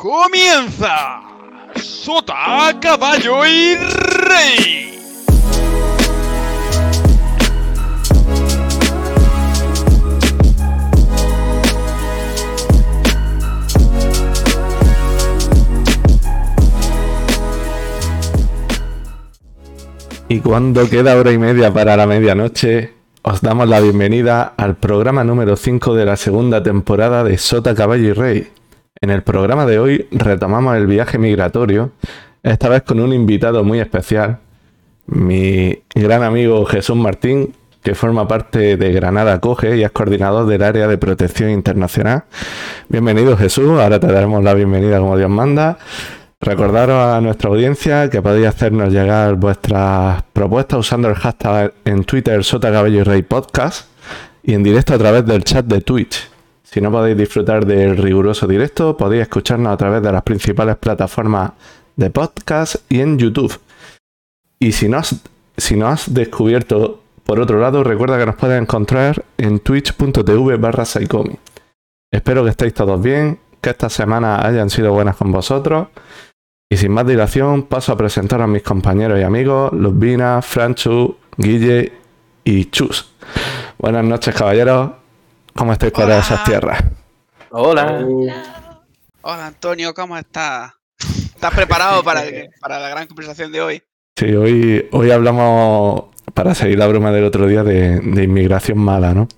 Comienza Sota, Caballo y Rey. Y cuando queda hora y media para la medianoche, os damos la bienvenida al programa número 5 de la segunda temporada de Sota, Caballo y Rey. En el programa de hoy retomamos el viaje migratorio, esta vez con un invitado muy especial, mi gran amigo Jesús Martín, que forma parte de Granada Coge y es coordinador del área de protección internacional. Bienvenido Jesús, ahora te daremos la bienvenida como Dios manda. Recordaros a nuestra audiencia que podéis hacernos llegar vuestras propuestas usando el hashtag en Twitter Sota Cabello y Rey Podcast y en directo a través del chat de Twitch. Si no podéis disfrutar del riguroso directo, podéis escucharnos a través de las principales plataformas de podcast y en YouTube. Y si no has, descubierto por otro lado, recuerda que nos puedes encontrar en twitch.tv barra. Espero que estéis todos bien, que estas semanas hayan sido buenas con vosotros. Y sin más dilación, paso a presentar a mis compañeros y amigos, Luzbina, Franchu, Guille y Chus. Buenas noches, caballeros. ¿Cómo estáis para Hola. esas tierras? Hola. Hola Antonio, ¿cómo estás? ¿Estás preparado para, el- para la gran conversación de hoy? Sí, hoy, hoy hablamos, para seguir la broma del otro día, de, de inmigración mala, ¿no?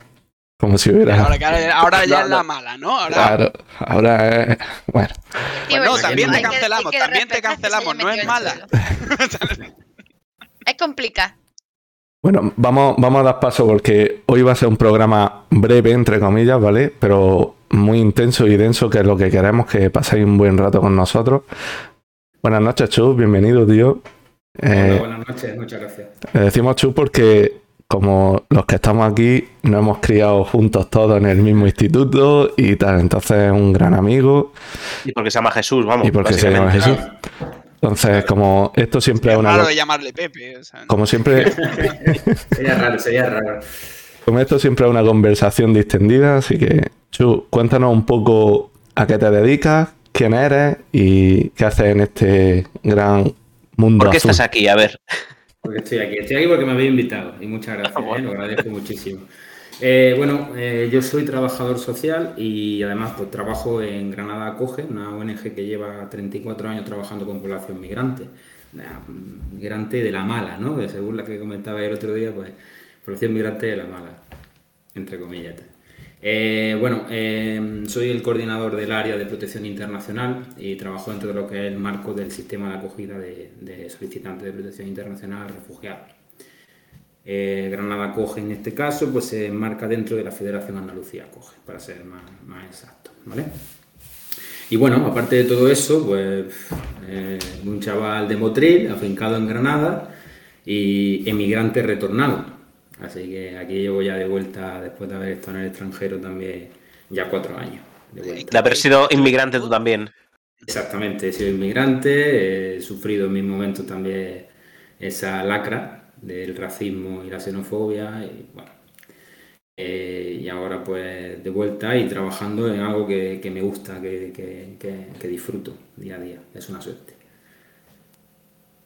Como si hubiera... Ahora, que ahora- ahora ya No, es la no. mala, ¿no? Ahora, Claro, ahora es... Bueno, Pues no, también te cancelamos, también te cancelamos, no es mala. Es complicado. Bueno, vamos, vamos a dar paso porque hoy va a ser un programa breve, entre comillas, ¿vale? Pero muy intenso y denso, que es lo que queremos, que paséis un buen rato con nosotros. Buenas noches, Chus, bienvenido, tío. Eh, Hola, buenas noches, muchas gracias. le decimos Chus porque, como los que estamos aquí, nos hemos criado juntos todos en el mismo instituto y tal, entonces es un gran amigo Y porque se llama Jesús, vamos. y porque se llama. Jesús. Entonces, como esto siempre es Es una... raro de llamarle Pepe. o sea, Como siempre, Sería raro, sería raro. Como esto siempre es una conversación distendida, así que, Chu, cuéntanos un poco a qué te dedicas, quién eres y qué haces en este gran mundo ¿Por qué azul. estás aquí? A ver. Porque estoy aquí. Estoy aquí porque me habéis invitado y muchas gracias, Ah, bueno. ¿eh? lo agradezco muchísimo. Eh, bueno, eh, yo soy trabajador social y además pues trabajo en Granada Acoge, una ONG que lleva 34 años trabajando con población migrante. La- Migrante de la mala, ¿no? Que según la que comentaba el otro día, pues población migrante de la mala, entre comillas. Eh, bueno, eh, soy el coordinador del área de protección internacional y trabajo dentro de lo que es el marco del sistema de acogida de solicitantes de protección internacional refugiados. Eh, Granada Acoge en este caso, pues se enmarca dentro de la Federación Andalucía Acoge, para ser más, más exacto, ¿vale? Y bueno, aparte de todo eso, pues eh, un chaval de Motril, afincado en Granada y emigrante retornado. Así que aquí llevo ya de vuelta, después de haber estado en el extranjero también, ya cuatro años. De. De haber sido inmigrante tú también. Exactamente, he sido inmigrante, he sufrido en mis momentos también esa lacra del racismo y la xenofobia y bueno. eh, y ahora pues de vuelta y trabajando en algo que, que me gusta, que, que- que- que disfruto día a día. Es una suerte.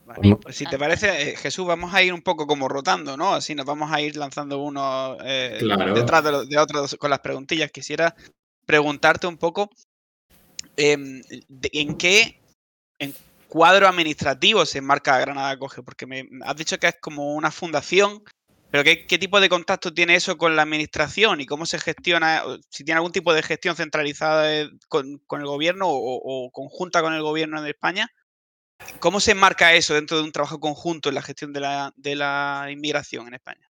Vale, pues si te parece, eh, Jesús, vamos a ir un poco como rotando, ¿no? Así nos vamos a ir lanzando uno eh, Claro. detrás de, de otros con las preguntillas. Quisiera preguntarte un poco em, de- en qué en cuadro administrativo se enmarca Granada Acoge, porque me has dicho que es como una fundación, pero ¿qué, tipo de contacto tiene eso con la administración y cómo se gestiona, si tiene algún tipo de gestión centralizada con, el gobierno o, conjunta con el gobierno de España? ¿Cómo se enmarca eso dentro de un trabajo conjunto en la gestión de la inmigración en España?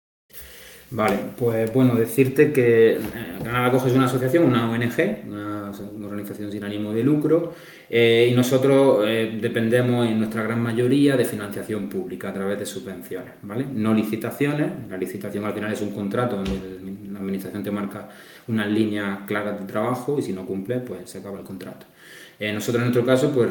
Vale, pues bueno, decirte que eh, Granada Acoge es una asociación, una ONG, una, organización sin ánimo de lucro, eh, y nosotros eh, dependemos en nuestra gran mayoría de financiación pública a través de subvenciones, ¿vale? No licitaciones, la licitación al final es un contrato donde la administración te marca unas líneas claras de trabajo y si no cumple, pues se acaba el contrato. Eh, nosotros en nuestro caso, pues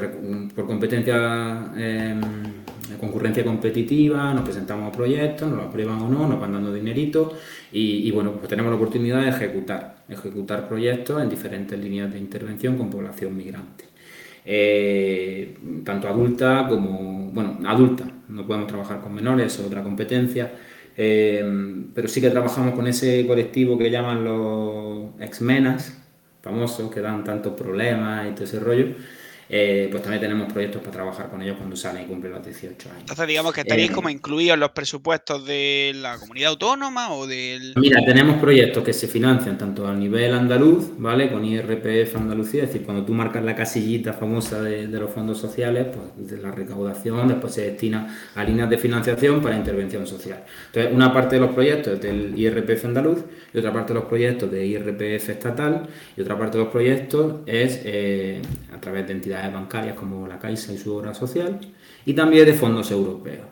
por competencia eh, de concurrencia competitiva, nos presentamos a proyectos, nos lo aprueban o no, nos van dando dinerito y, bueno, pues tenemos la oportunidad de ejecutar, ejecutar proyectos en diferentes líneas de intervención con población migrante. eh, tanto adulta como, bueno, adulta, no podemos trabajar con menores, es otra competencia, eh, pero sí que trabajamos con ese colectivo que llaman los exmenas, famosos, que dan tantos problemas y todo ese rollo. Eh, pues también tenemos proyectos para trabajar con ellos cuando salen y cumplen los 18 años. Entonces, digamos que estaréis Eh, como incluidos en los presupuestos de la comunidad autónoma o del. Mira, tenemos proyectos que se financian tanto a nivel andaluz, ¿vale? Con IRPF Andalucía, es decir, cuando tú marcas la casillita famosa de, de los fondos sociales, pues de la recaudación después se destina a líneas de financiación para intervención social. Entonces, una parte de los proyectos es del IRPF andaluz y otra parte de los proyectos de IRPF estatal y otra parte de los proyectos es eh, a través de entidades bancarias como la Caixa y su obra social y también de fondos europeos.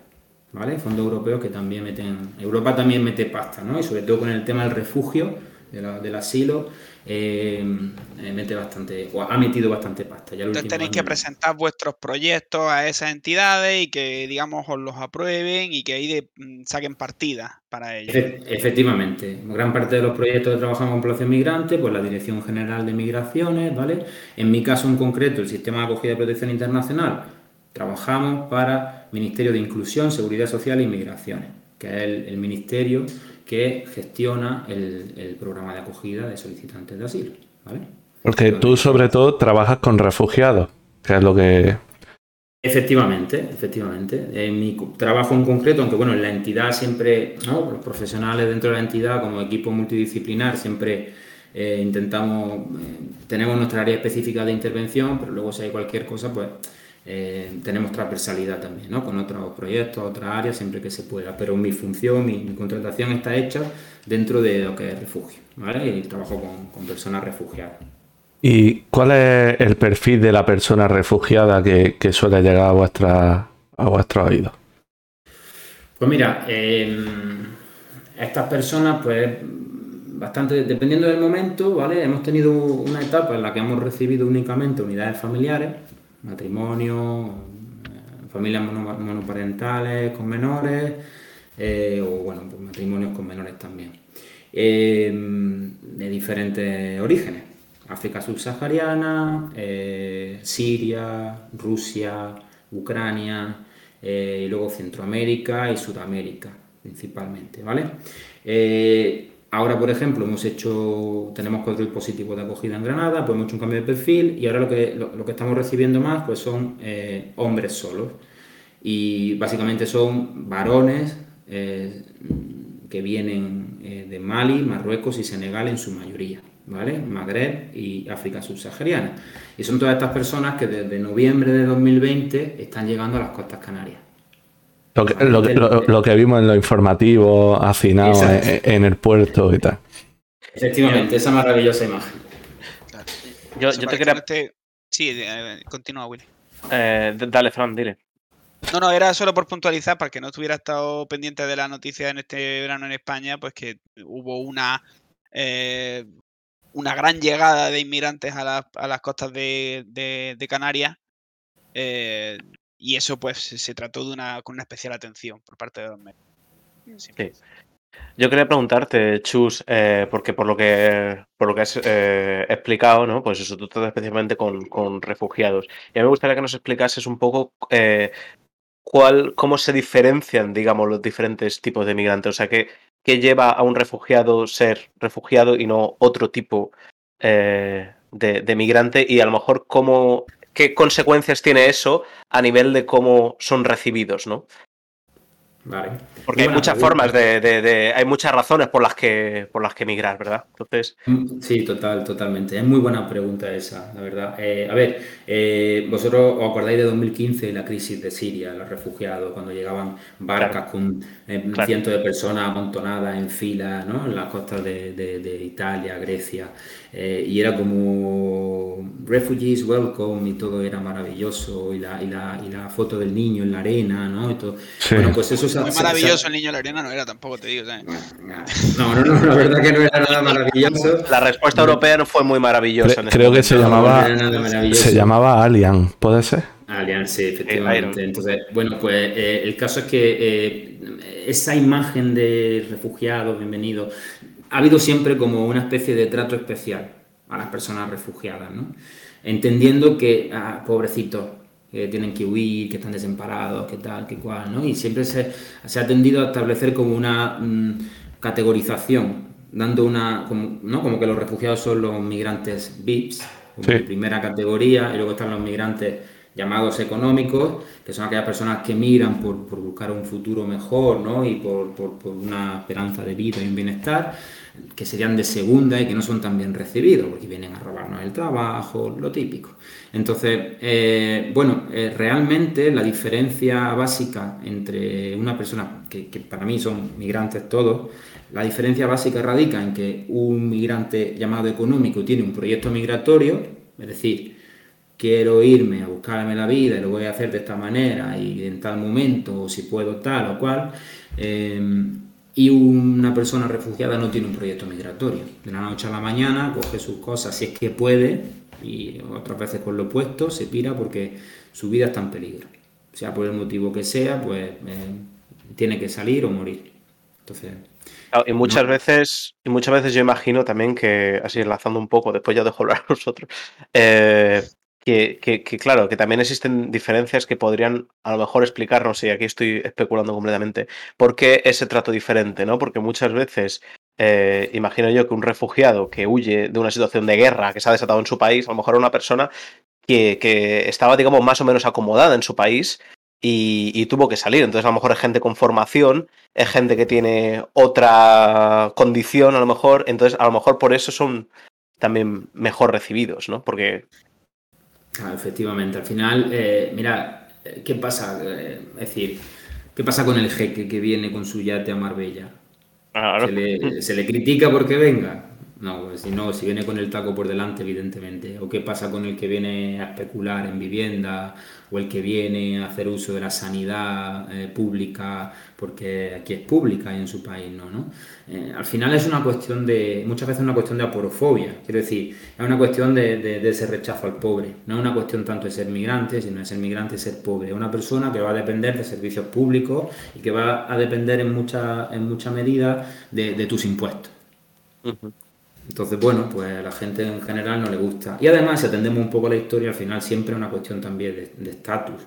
¿vale? Fondos europeos que también meten, Europa también mete pasta, ¿no? Y sobre todo con el tema del refugio, de la- del asilo, eh, eh, mete bastante, o ha metido bastante pasta. Ya Entonces tenéis que presentar vuestros proyectos a esas entidades y que, digamos, os los aprueben y que ahí de- mm, saquen partida para ello. Efe- Efectivamente, gran parte de los proyectos que trabajamos con población migrante, pues la Dirección General de Migraciones, ¿vale? En mi caso en concreto, el Sistema de Acogida y Protección Internacional, trabajamos para Ministerio de Inclusión, Seguridad Social e Inmigraciones, que es el, el ministerio que gestiona el, el programa de acogida de solicitantes de asilo, ¿vale? Porque tú sobre todo trabajas con refugiados, que es lo que... Efectivamente, efectivamente. En mi trabajo en concreto, aunque bueno, en la entidad siempre, ¿no? los profesionales dentro de la entidad como equipo multidisciplinar siempre eh, intentamos, eh, tenemos nuestra área específica de intervención, pero luego si hay cualquier cosa, pues eh, tenemos transversalidad también, ¿no? Con otros proyectos, otras áreas, siempre que se pueda. Pero mi función, mi, mi contratación está hecha dentro de lo que es refugio, ¿vale? Y trabajo con, con personas refugiadas. ¿Y cuál es el perfil de la persona refugiada que, que suele llegar a, vuestra, a vuestros oídos? Pues mira, eh, estas personas, pues bastante, dependiendo del momento, ¿vale? Hemos tenido una etapa en la que hemos recibido únicamente unidades familiares, matrimonio, familias mono- monoparentales con menores, eh, o bueno, pues matrimonios con menores también, eh, de diferentes orígenes. África subsahariana, eh, Siria, Rusia, Ucrania, eh, y luego Centroamérica y Sudamérica principalmente, ¿vale? Ahora, por ejemplo, hemos hecho, tenemos cuatro dispositivos de acogida en Granada, pues hemos hecho un cambio de perfil y ahora lo que, lo que estamos recibiendo más pues son eh, hombres solos y básicamente son varones eh, que vienen eh, de Mali, Marruecos y Senegal en su mayoría, ¿vale? Magreb y África subsahariana. Y son todas estas personas que desde noviembre de 2020 están llegando a las costas canarias. Lo que, lo lo- lo vimos en los informativos, hacinados Exacto. en, en el puerto y tal. Efectivamente, esa maravillosa imagen. Claro. Yo, te que quería. Sí, eh, continúa, Willy. eh, dale, Fran, dile. No, no, era solo por puntualizar, para que no estuviera estado pendiente de la noticia en este verano en España, pues que hubo una eh, una gran llegada de inmigrantes a, las- a las costas de, de- de Canarias. eh, y eso pues se trató de una, con una especial atención por parte de los medios. Sí. Sí. Yo quería preguntarte, Chus, eh, porque por lo que por lo que has eh, explicado, ¿no? Pues eso, tú tratas especialmente con, con refugiados. Y a mí me gustaría que nos explicases un poco eh, cuál, cómo se diferencian, digamos, los diferentes tipos de migrantes. O sea, qué, qué lleva a un refugiado ser refugiado y no otro tipo eh, de, de migrante, y a lo mejor cómo qué consecuencias tiene eso a nivel de cómo son recibidos, ¿no? Vale. Porque hay muchas formas de, de- de- hay muchas razones por las que por las que emigrar, ¿verdad? Entonces, Mm, Sí, total, totalmente. Es muy buena pregunta esa, la verdad. Eh, a ver, eh, vosotros os acordáis de 2015, la crisis de Siria, los refugiados, cuando llegaban barcas con Claro. cientos de personas amontonadas en fila, ¿no? En las costas de, de- de Italia, Grecia, eh, y era como refugees welcome y todo era maravilloso y la, y la, y la foto del niño en la arena, ¿no? Y todo. Sí. Bueno, pues eso se- Muy se- se- maravilloso el niño de la arena no era tampoco, te digo. ¿sabes? No, no, no, la verdad que no era nada maravilloso. la respuesta europea no fue muy maravillosa. Cre- en este creo que se. No, llamaba, no se llamaba Alien, ¿puede ser? Allianz, sí, Iron. efectivamente. Entonces, bueno, pues eh, el caso es que eh, esa imagen de refugiados, bienvenidos, ha habido siempre como una especie de trato especial a las personas refugiadas, ¿no? entendiendo que, ah, pobrecitos, que tienen que huir, que están desamparados, que tal, que cual, ¿no? Y siempre se, se ha tendido a establecer como una mm, categorización, dando una, como, ¿no? Como que los refugiados son los migrantes VIPs, como Sí. primera categoría, y luego están los migrantes llamados económicos, que son aquellas personas que migran por, por buscar un futuro mejor, ¿no? Y por, por- por una esperanza de vida y un bienestar, que serían de segunda y que no son tan bien recibidos, porque vienen a robarnos el trabajo, lo típico. Entonces, eh, bueno, eh, realmente la diferencia básica entre una persona, que para mí son migrantes todos, la diferencia básica radica en que un migrante llamado económico tiene un proyecto migratorio, es decir, quiero irme a buscarme la vida y lo voy a hacer de esta manera y en tal momento, o si puedo tal o cual, eh, y una persona refugiada no tiene un proyecto migratorio. De la noche a la mañana coge sus cosas si es que puede y otras veces con lo opuesto se pira porque su vida está en peligro. Sea por el motivo que sea, pues eh, tiene que salir o morir. Entonces, y muchas No. veces, y muchas veces yo imagino también que, así enlazando un poco, después ya dejo hablar a nosotros, eh, que, que- que, claro, que también existen diferencias que podrían a lo mejor explicarnos, y aquí estoy especulando completamente, por qué ese trato diferente, ¿no? Porque muchas veces eh, imagino yo que un refugiado que huye de una situación de guerra que se ha desatado en su país, a lo mejor una persona que, que estaba, digamos, más o menos acomodada en su país y, y tuvo que salir. Entonces, a lo mejor es gente con formación, es gente que tiene otra condición, a lo mejor. Entonces, a lo mejor por eso son también mejor recibidos, ¿no? Porque. Ah, efectivamente, al final, eh, mira, eh, ¿qué pasa? Eh, es decir, ¿qué pasa con el jeque que viene con su yate a Marbella? claro, ¿Se le, se le critica porque venga? No, pues si no, si viene con el taco por delante, evidentemente. ¿O qué pasa con el que viene a especular en vivienda? ¿O el que viene a hacer uso de la sanidad eh, pública porque aquí es pública y en su país no? ¿no? Eh, al final es una cuestión de, muchas veces una cuestión de aporofobia. Quiero decir, es una cuestión de, de- de ese rechazo al pobre. No es una cuestión tanto de ser migrante, sino de ser migrante y ser pobre. Es una persona que va a depender de servicios públicos y que va a depender en mucha, en mucha medida de, de tus impuestos. Entonces, bueno, pues a la gente en general no le gusta. Y además, si atendemos un poco la historia, al final siempre es una cuestión también de estatus.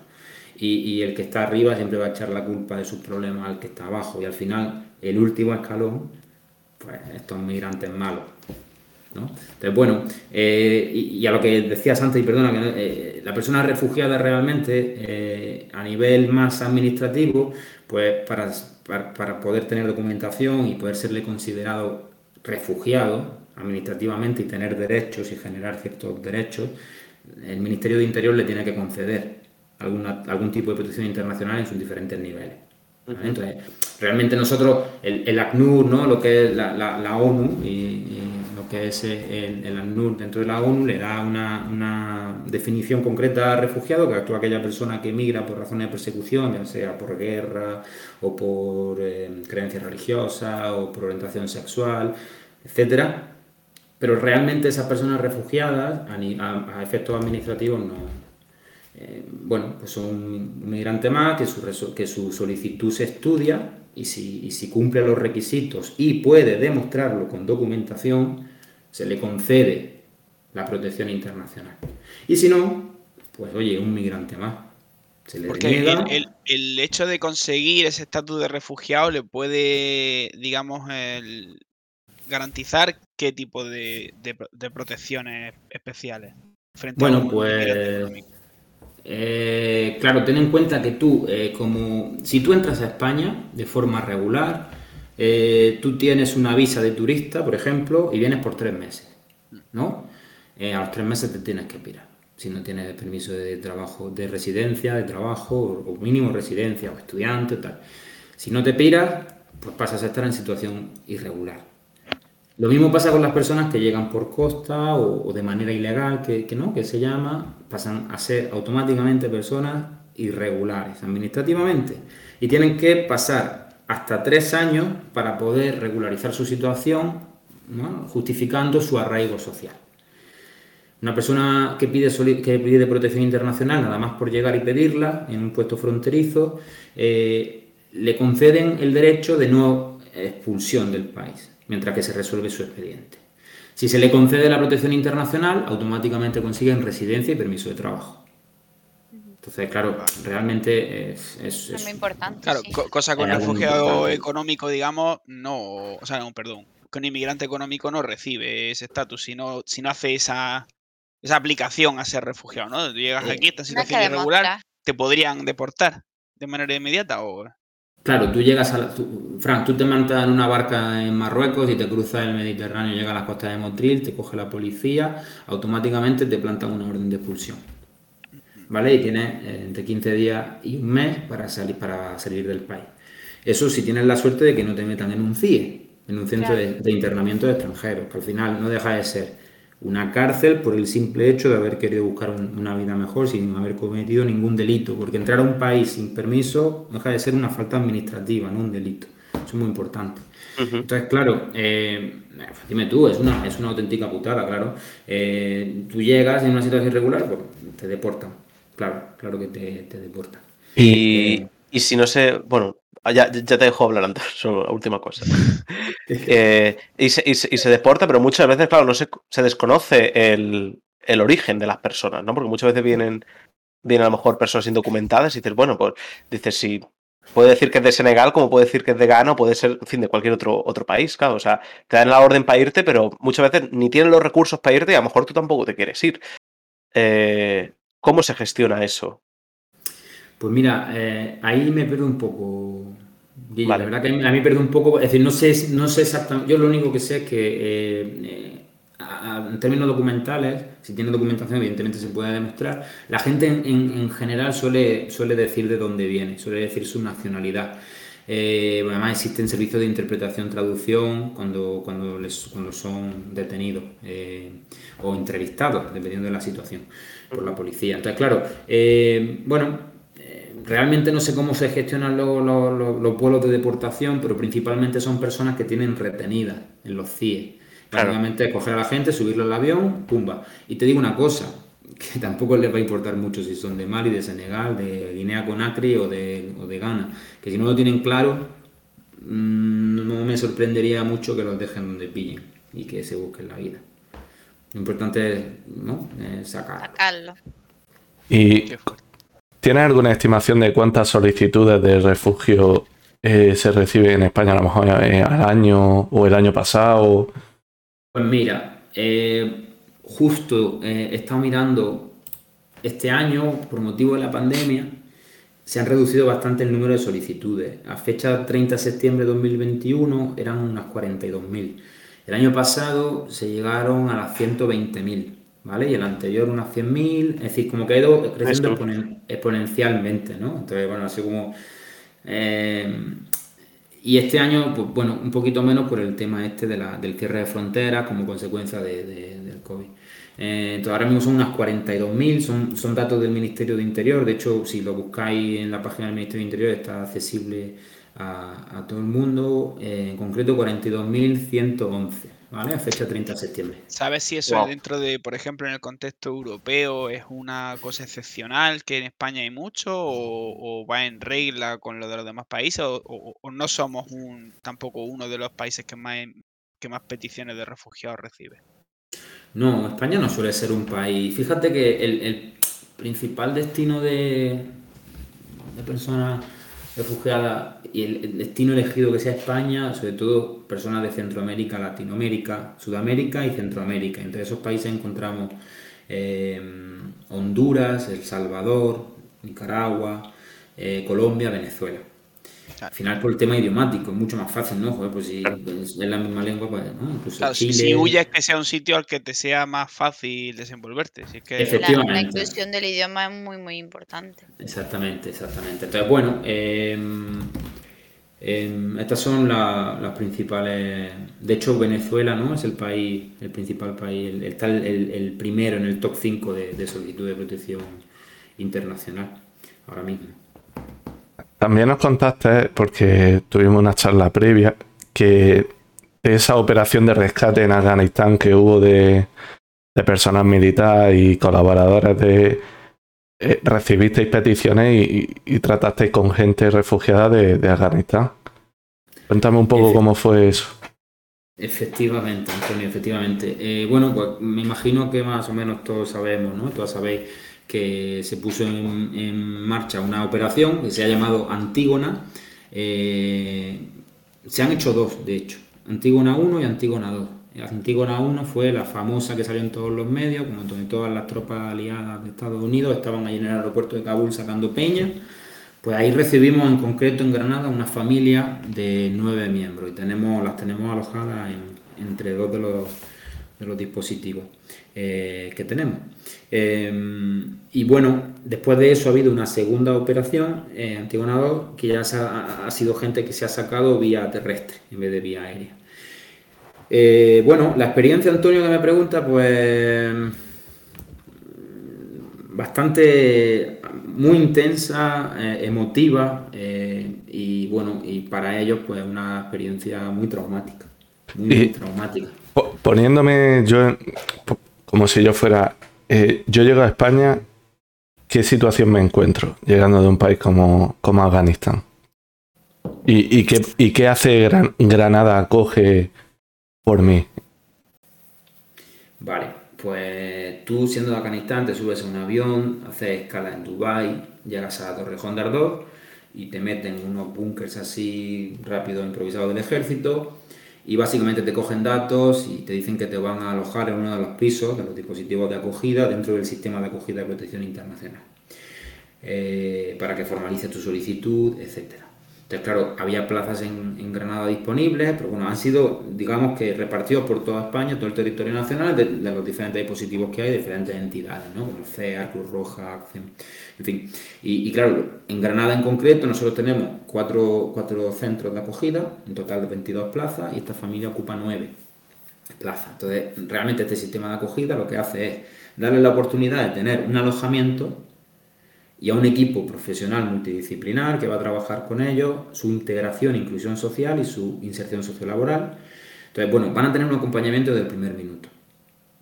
y, el que está arriba siempre va a echar la culpa de sus problemas al que está abajo. Y al final, el último escalón, pues estos migrantes malos. Entonces, bueno, eh, y, a lo que decías antes, y perdona, que eh, la persona refugiada realmente, eh, a nivel más administrativo, pues para, para poder tener documentación y poder serle considerado refugiado administrativamente y tener derechos y generar ciertos derechos, el Ministerio de Interior le tiene que conceder alguna, algún tipo de protección internacional en sus diferentes niveles. ¿vale? Entonces, realmente nosotros, el, el ACNUR, ¿no? lo que es la, la- la ONU y, y lo que es el, el ACNUR dentro de la ONU le da una, una definición concreta a refugiado, que actúa aquella persona que emigra por razones de persecución, ya sea por guerra o por eh, creencias religiosas o por orientación sexual, etcétera. Pero realmente esas personas refugiadas, a, ni- a- a efectos administrativos, no, eh, bueno, pues son un migrante más, que su, que su solicitud se estudia y si, y si cumple los requisitos y puede demostrarlo con documentación, se le concede la protección internacional. Y si no, pues oye, un migrante más. Se le Porque el- el hecho de conseguir ese estatus de refugiado le puede, digamos, el- garantizar qué tipo de, de pro- de protecciones especiales. Frente Bueno, a pues. Eh, claro, ten en cuenta que tú, eh, como si tú entras a España de forma regular, eh, tú tienes una visa de turista, por ejemplo, y vienes por tres meses, ¿no? A los tres meses te tienes que pirar. Si no tienes permiso de trabajo, de residencia, de trabajo, o, o mínimo residencia, o estudiante, o tal. Si no te piras, pues pasas a estar en situación irregular. Lo mismo pasa con las personas que llegan por costa o, de manera ilegal, que, no, que se llama, pasan a ser automáticamente personas irregulares administrativamente. Y tienen que pasar hasta tres años para poder regularizar su situación, justificando su arraigo social. Una persona que pide, que pide protección internacional, nada más por llegar y pedirla en un puesto fronterizo, eh, le conceden el derecho de no expulsión del país, mientras que se resuelve su expediente. Si se le concede la protección internacional, automáticamente consiguen residencia y permiso de trabajo. Entonces, claro, realmente es, es, muy importante. Claro, cosa con refugiado económico, digamos, no, o sea, no, perdón, un inmigrante económico no recibe ese estatus si no, si no hace esa, esa aplicación a ser refugiado, ¿no? Llegas aquí, esta situación irregular, te podrían deportar de manera inmediata o... Claro, tú llegas a... Frank, tú te montas en una barca en Marruecos y te cruzas el Mediterráneo, llegas a las costas de Motril, te coge la policía, automáticamente te plantan una orden de expulsión. ¿Vale? Y tienes eh, entre 15 días y un mes para salir, para salir del país. Eso si tienes la suerte de que no te metan en un CIE, en un centro de, de, internamiento de extranjeros, que al final no deja de ser una cárcel por el simple hecho de haber querido buscar una vida mejor sin haber cometido ningún delito, porque entrar a un país sin permiso deja de ser una falta administrativa, no un delito. Eso es muy importante. Entonces, claro, eh, dime tú, es una, es una auténtica putada, claro. Eh, tú llegas en una situación irregular, pues te deportan. Claro, claro que te, deportan. Y, eh, y si no sé, bueno, Ah, ya, te dejo hablar antes, la última cosa. Eh, y, se, deporta, pero muchas veces, claro, no se, se desconoce el, origen de las personas, ¿no? Porque muchas veces vienen, vienen a lo mejor personas indocumentadas y dices, bueno, pues dices, si puede decir que es de Senegal, como puede decir que es de Ghana, o puede ser, en fin, de cualquier otro, otro país, claro. O sea, te dan la orden para irte, pero muchas veces ni tienen los recursos para irte y a lo mejor tú tampoco te quieres ir. Eh, ¿Cómo se gestiona eso? Pues mira, eh, ahí me pierdo un poco. La verdad que a mí, me pierdo un poco. Es decir, no sé, no sé exactamente. Yo lo único que sé es que eh, eh, en términos documentales, si tiene documentación, evidentemente se puede demostrar. La gente en, general suele, suele decir de dónde viene, suele decir su nacionalidad. además existen servicios de interpretación, traducción cuando, cuando, les, cuando son detenidos o entrevistados, dependiendo de la situación, por la policía. Entonces, claro, bueno, realmente no sé cómo se gestionan los, vuelos de deportación, pero principalmente son personas que tienen retenidas en los CIE. Prácticamente coger a la gente, subirlo al avión, pumba. Y te digo una cosa, que tampoco les va a importar mucho si son de Mali, de Senegal, de Guinea Conakry o de, o de Ghana, que si no lo tienen claro, mm, no me sorprendería mucho que los dejen donde pillen y que se busquen la vida. Lo importante es ¿no? sacarlo. Y ¿Tienes alguna estimación de cuántas solicitudes de refugio eh, se reciben en España a lo mejor eh, al año o el año pasado? Pues mira, eh, justo he estado mirando este año, por motivo de la pandemia, se han reducido bastante el número de solicitudes. A fecha 30 de septiembre de 2021 eran unas 42.000. El año pasado se llegaron a las 120.000. ¿vale? Y el anterior unas 100.000, es decir, como que ha ido creciendo exponencialmente, ¿no? Entonces, bueno, así como... Eh, y este año, pues bueno, un poquito menos por el tema este de la, del cierre de fronteras como consecuencia del COVID. Eh, entonces ahora mismo son unas 42.000, son, son datos del Ministerio de Interior, de hecho si lo buscáis en la página del Ministerio de Interior está accesible a, todo el mundo, eh, en concreto 42.111. ¿vale? A fecha 30 de septiembre. ¿Sabes si eso es dentro de, por ejemplo, en el contexto europeo es una cosa excepcional, que en España hay mucho, o, va en regla con lo de los demás países, o, no somos un, tampoco uno de los países que más, que más peticiones de refugiados recibe? No, España no suele ser un país. Fíjate que el, principal destino de, de personas refugiadas y el, destino elegido que sea España, sobre todo personas de Centroamérica, Latinoamérica, Sudamérica y Centroamérica. Entre esos países encontramos eh, Honduras, El Salvador, Nicaragua, eh, Colombia, Venezuela. Al final por el tema idiomático es mucho más fácil, ¿no? pues si es la misma lengua, pues ¿no? Si huyes que sea un sitio al que te sea más fácil desenvolverte. Si que... Efectivamente. La, inclusión del idioma es muy, muy importante. Exactamente, exactamente. Entonces, bueno, em, em, estas son las principales. De hecho, Venezuela, ¿no? Es el país, el principal país, está el, primero en el top 5 de, de solicitud de protección internacional ahora mismo. También nos contaste, porque tuvimos una charla previa, que esa operación de rescate en Afganistán que hubo de, personas militares y colaboradores de... Eh, recibisteis peticiones y, tratasteis con gente refugiada de, Afganistán. Cuéntame un poco cómo fue eso. Efectivamente, Antonio, efectivamente. Eh, bueno, pues me imagino que más o menos todos sabemos, ¿no? Todos sabéis que se puso en, marcha una operación que se ha llamado Antígona. Eh, se han hecho dos, de hecho, Antígona 1 y Antígona 2. Antígona 1 fue la famosa que salió en todos los medios, como donde todas las tropas aliadas de Estados Unidos estaban ahí en el aeropuerto de Kabul sacando peña. Pues ahí recibimos en concreto en Granada una familia de nueve miembros y tenemos, las tenemos alojadas entre dos de los, de los dispositivos eh, que tenemos. Em, y bueno, después de eso ha habido una segunda operación, eh, Antígona 2, que ya ha, ha sido gente que se ha sacado vía terrestre en vez de vía aérea. Eh, bueno, la experiencia, Antonio, que me pregunta, pues bastante muy intensa, eh, emotiva eh, y bueno, y para ellos pues una experiencia muy traumática, muy, traumática. Poniéndome yo como si yo fuera, yo llego a España, ¿qué situación me encuentro llegando de un país como, como Afganistán? ¿Y, qué, y qué hace Granada acoge por mí. Vale, pues tú siendo de Afganistán te subes a un avión, haces escala en Dubai, llegas a Torrejón de Ardor y te meten unos búnkers así rápido improvisados del ejército y básicamente te cogen datos y te dicen que te van a alojar en uno de los pisos de los dispositivos de acogida dentro del sistema de acogida y protección internacional eh, para que formalices tu solicitud, etcétera. Entonces, claro, había plazas en, Granada disponibles, pero bueno, han sido, digamos que repartidos por toda España, todo el territorio nacional, de, los diferentes dispositivos que hay, diferentes entidades, ¿no? Como CEA, Cruz Roja, en fin. Y, claro, en Granada en concreto, nosotros tenemos cuatro, cuatro centros de acogida, en total de 22 plazas, y esta familia ocupa nueve plazas. Entonces, realmente este sistema de acogida lo que hace es darle la oportunidad de tener un alojamiento y a un equipo profesional multidisciplinar que va a trabajar con ellos, su integración, inclusión social y su inserción sociolaboral. Entonces, bueno, van a tener un acompañamiento desde primer minuto.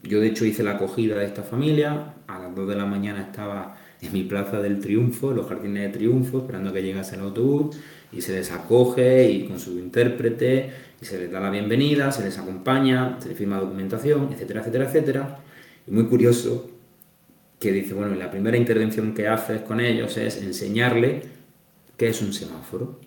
Yo, de hecho, hice la acogida de esta familia. A las 2 de la mañana estaba en mi plaza del Triunfo, en los jardines de Triunfo, esperando que llegase el autobús y se les acoge y con su intérprete y se les da la bienvenida, se les acompaña, se les firma documentación, etcétera, etcétera, etcétera. Y muy curioso que dice, bueno, la primera intervención que haces con ellos es enseñarle qué es un semáforo.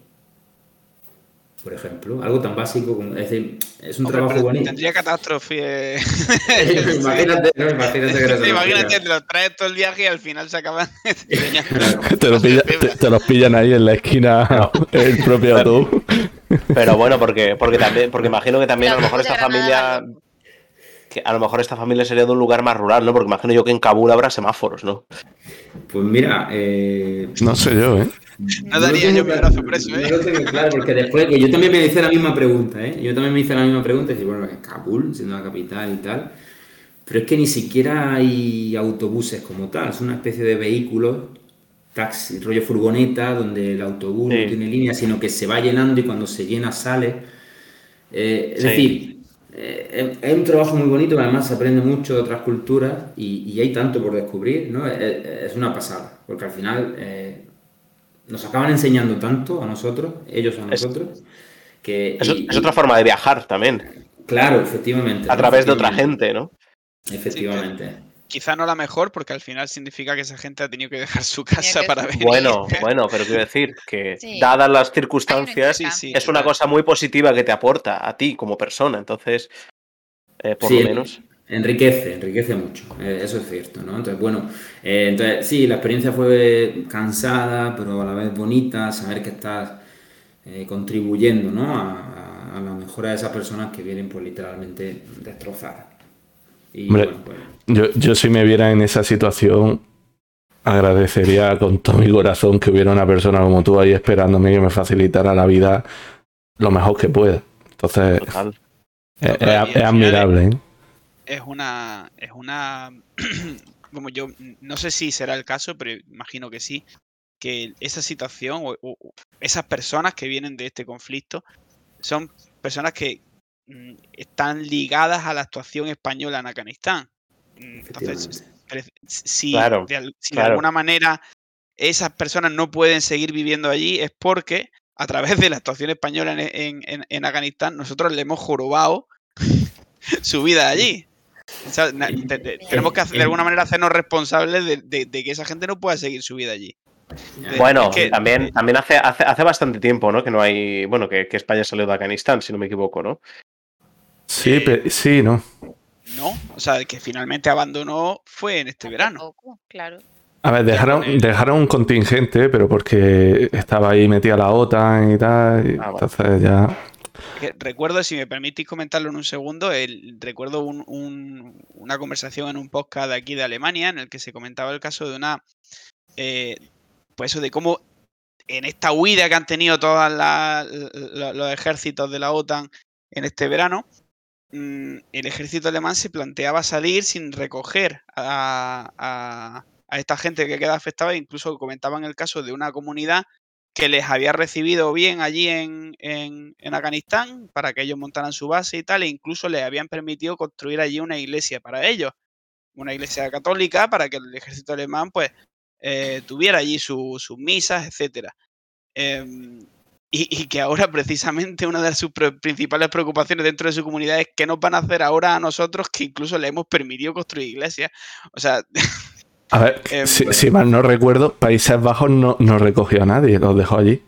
Por ejemplo, algo tan básico como, es decir, es un trabajo bonito. Tendría catástrofe. imagínate, no, imagínate que no Imagínate, te lo traes todo el viaje y al final se acaban te, lo te, los pillan ahí en la esquina el propio autobús. Pero bueno, porque, porque también, porque imagino que también a lo mejor esta familia a lo mejor esta familia sería de un lugar más rural, ¿no? Porque imagino yo que en Kabul habrá semáforos, ¿no? Pues mira, eh... no sé yo, ¿eh? No daría yo mi brazo preso, ¿eh? No tengo claro, porque después que yo también me hice la misma pregunta, ¿eh? Yo también me hice la misma pregunta, y decir, bueno, Kabul, siendo la capital y tal, pero es que ni siquiera hay autobuses como tal, es una especie de vehículo, taxi, rollo furgoneta, donde el autobús no tiene línea, sino que se va llenando y cuando se llena sale. Eh, es decir, eh, es un trabajo muy bonito, además se aprende mucho de otras culturas y, hay tanto por descubrir, ¿no? Es, una pasada, porque al final eh, nos acaban enseñando tanto a nosotros, ellos a nosotros, que... Es, otra forma de viajar también. Claro, efectivamente. A través de otra gente, ¿no? Efectivamente. Quizá no la mejor, porque al final significa que esa gente ha tenido que dejar su casa para ver. Bueno, bueno, pero quiero decir que dadas las circunstancias, es una cosa muy positiva que te aporta a ti como persona. Entonces, eh, por lo menos. Enriquece, enriquece mucho, eh, eso es cierto, ¿no? Entonces, bueno, eh, entonces sí, la experiencia fue cansada, pero a la vez bonita, saber que estás contribuyendo, ¿no? A, a, la mejora de esas personas que vienen, pues, literalmente destrozadas. Hombre, pues, yo, yo si me viera en esa situación, agradecería con todo mi corazón que hubiera una persona como tú ahí esperándome que me facilitara la vida lo mejor que pueda. Entonces, es, admirable. ¿eh? Es una, es una, como yo, no sé si será el caso, pero imagino que sí, que esa situación o esas personas que vienen de este conflicto son personas que, están ligadas a la actuación española en Afganistán. Mm, entonces, si, de, alguna manera esas personas no pueden seguir viviendo allí es porque a través de la actuación española en, en, Afganistán nosotros le hemos jorobado su vida allí. O sea, tenemos que hacer- de alguna manera hacernos responsables de, de- de que esa gente no pueda seguir su vida allí. Eh, Bueno, es que- también, también hace, hace, hace bastante tiempo, ¿no? Que no hay. Bueno, que, que España salió de Afganistán, si no me equivoco, ¿no? Sí, Eh, pe- sí, no. No, o sea, que finalmente abandonó fue en este verano. poco, claro. A ver, dejaron, el- dejaron un contingente, pero porque estaba ahí metida la OTAN y tal. y Ah, entonces ya. Recuerdo, si me permitís comentarlo en un segundo, el, recuerdo un- un- una conversación en un podcast de aquí de Alemania en el que se comentaba el caso de una, eh, pues eso de cómo en esta huida que han tenido todos los ejércitos de la OTAN en este verano, el ejército alemán se planteaba salir sin recoger a, esta gente que queda afectada, incluso comentaban el caso de una comunidad que les había recibido bien allí en Afganistán para que ellos montaran su base y tal, e incluso les habían permitido construir allí una iglesia para ellos, una iglesia católica para que el ejército alemán pues eh, tuviera allí su- sus misas, etcétera. Em, y, y que ahora precisamente una de sus principales preocupaciones dentro de su comunidad es qué nos van a hacer ahora a nosotros que incluso le hemos permitido construir iglesias. O sea, A ver, Em, si, si mal no recuerdo, Países Bajos no, no recogió a nadie, los dejó allí.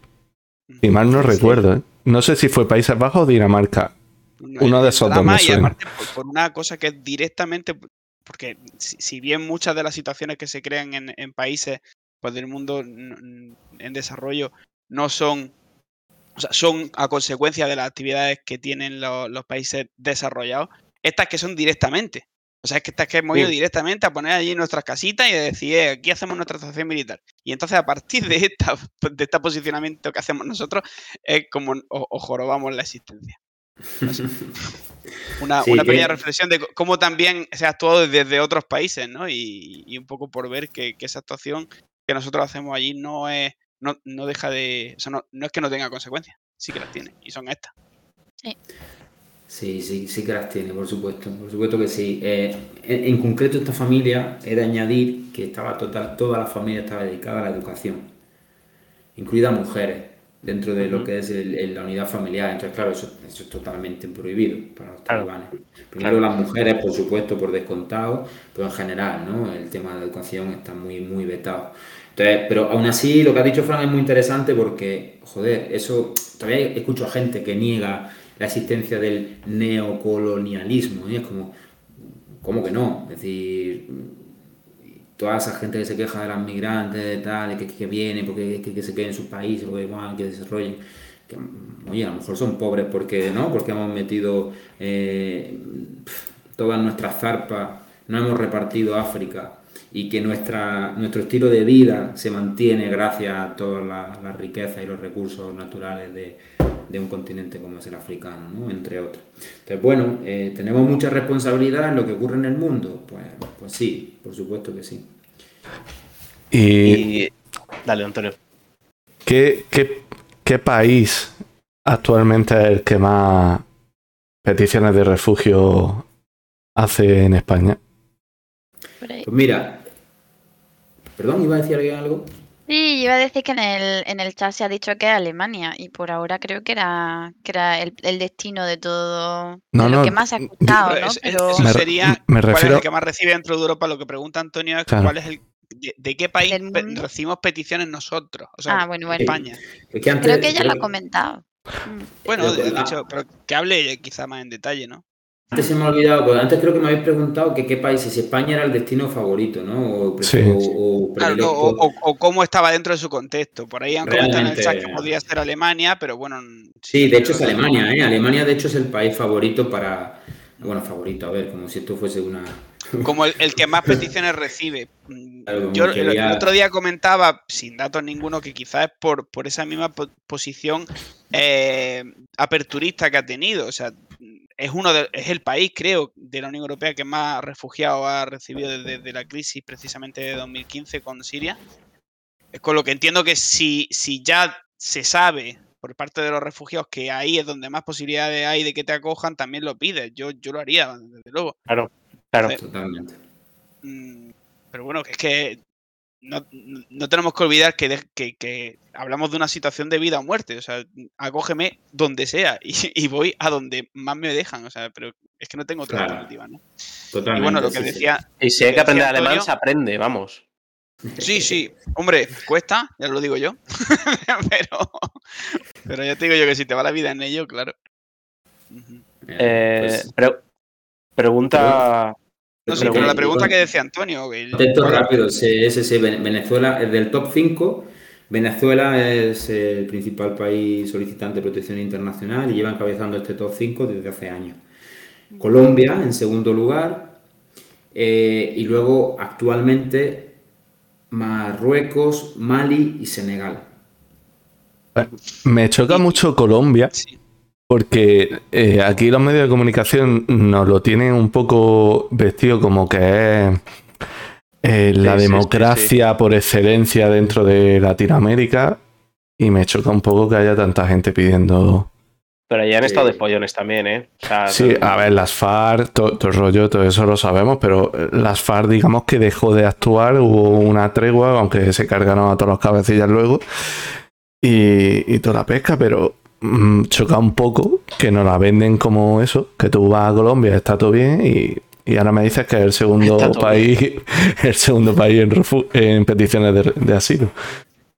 Si mal no Sí. recuerdo, ¿eh? No sé si fue Países Bajos o Dinamarca. No, Uno de esos dos me y suena. aparte por, por una cosa que es directamente, porque si, si bien muchas de las situaciones que se crean en, en países pues, del mundo en desarrollo no son, o sea, son a consecuencia de las actividades que tienen lo- los países desarrollados, estas que son directamente. O sea, es que estas que hemos ido Sí. directamente a poner allí nuestras casitas y de decir, "Eh, aquí hacemos nuestra estación militar. Y entonces a partir de, esta, de este posicionamiento que hacemos nosotros, es como os, os jorobamos la existencia. Una, Sí, una que- pequeña reflexión de cómo también se ha actuado desde otros países, ¿no? Y, y un poco por ver que, que esa actuación que nosotros hacemos allí no es, no, no deja de. O sea, no, no es que no tenga consecuencias, sí que las tiene, y son estas. Sí, sí, sí que las tiene, por supuesto, por supuesto que sí. Eh, en, en concreto esta familia he de añadir que estaba total, toda la familia estaba dedicada a la educación, incluidas mujeres, dentro de lo que es el- el- la unidad familiar. Entonces, claro, eso, eso es totalmente prohibido para los Claro. talibanes. Primero Claro. las mujeres, por supuesto, por descontado, pero en general, ¿no? El tema de la educación está muy, muy vetado. Entonces, pero aún así, lo que ha dicho Fran es muy interesante porque, joder, eso, todavía escucho a gente que niega la existencia del neocolonialismo, y es como, ¿cómo que no? Es decir, toda esa gente que se queja de las migrantes, tal, que, que vienen, porque que, que se queden en sus países, porque que desarrollen, que, oye, a lo mejor son pobres porque, ¿no? Porque hemos metido eh, todas nuestras zarpas, no hemos repartido África y que nuestra, nuestro estilo de vida se mantiene gracias a todas las riquezas y los recursos naturales de, de un continente como es el africano, ¿no? entre otros. Entonces, bueno, eh, ¿tenemos mucha responsabilidad en lo que ocurre en el mundo? Pues, pues sí, por supuesto que sí. ¿Y Y. Dale, Antonio. qué, qué, qué país actualmente es el que más peticiones de refugio hace en España? Pues mira, perdón, iba a decir alguien algo. Sí, iba a decir que en el, en el chat se ha dicho que es Alemania y por ahora creo que era, que era el, el destino de todo, No, de lo que más se ha escuchado, ¿no? es- es- Pero eso Me sería me cuál es refiero- el que más recibe dentro de Europa. Lo que pregunta Antonio es Claro. cuál es el. De, de qué país pe- recibimos peticiones nosotros? O sea, Ah, bueno, bueno. España. Es que antes, creo que ella lo ha comentado. Mm. Bueno, de ah, hecho, pero que hable quizá más en detalle, ¿no? Antes se me ha olvidado, pues antes creo que me habéis preguntado que qué país, si España era el destino favorito, ¿no? O, Sí. o- o Claro, o, o- o cómo estaba dentro de su contexto. Por ahí han comentado en el chat que Realmente- podría ser Alemania, pero bueno. Sí, de hecho es Alemania, ¿eh? Alemania de hecho es el país favorito para... Bueno, favorito, a ver, como si esto fuese una... Como el, el que más peticiones recibe. Mm, Claro, Yo el, otro día comentaba, sin datos ninguno, que quizás es por, por esa misma po- posición eh, aperturista que ha tenido. O sea, es uno de- es el país, creo, de la Unión Europea que más refugiados ha recibido desde desde la crisis precisamente de 2015 con Siria. Es con lo que entiendo que si, si ya se sabe por parte de los refugiados que ahí es donde más posibilidades hay de que te acojan, también lo pides. Yo, yo lo haría, desde luego. Claro, claro. Totalmente. Mm, Pero bueno, que es que no, no tenemos que olvidar que, de- que- que hablamos de una situación de vida o muerte. O sea, acógeme donde sea y, y voy a donde más me dejan. O sea, pero es que no tengo otra Claro. alternativa, ¿no? Totalmente. Y bueno, lo que sí, sí. decía, Y si hay que aprender alemán, se aprende, vamos. Sí, sí, hombre, cuesta, ya lo digo yo. pero, pero ya te digo yo que si te va la vida en ello, claro. Eh, Pues, pre- pregunta. No sé, Pero pero la pregunta que decía Antonio. que- Contesto rápido, sí, sí, sí, Ven- Venezuela es del top 5. Venezuela es el principal país solicitante de protección internacional y lleva encabezando este top 5 desde hace años. Colombia en segundo lugar eh, y luego actualmente Marruecos, Mali y Senegal. Me choca mucho Colombia Sí. Porque eh, aquí los medios de comunicación nos lo tienen un poco vestido como que es eh, la Sí, sí, sí, democracia por excelencia dentro de Latinoamérica y me choca un poco que haya tanta gente pidiendo... Pero ya han estado de pollones también, ¿eh? O sea, Sí, a ver, las FARC, to- todo, el rollo, todo eso lo sabemos, pero eh, las FARC digamos que dejó de actuar, hubo una tregua, aunque se cargaron a todos los cabecillas luego, y, y toda la pesca, pero mm, choca un poco que nos la venden como eso, que tú vas a Colombia, está todo bien, y, y ahora me dices que es el segundo país, el segundo país en, peticiones de, de asilo.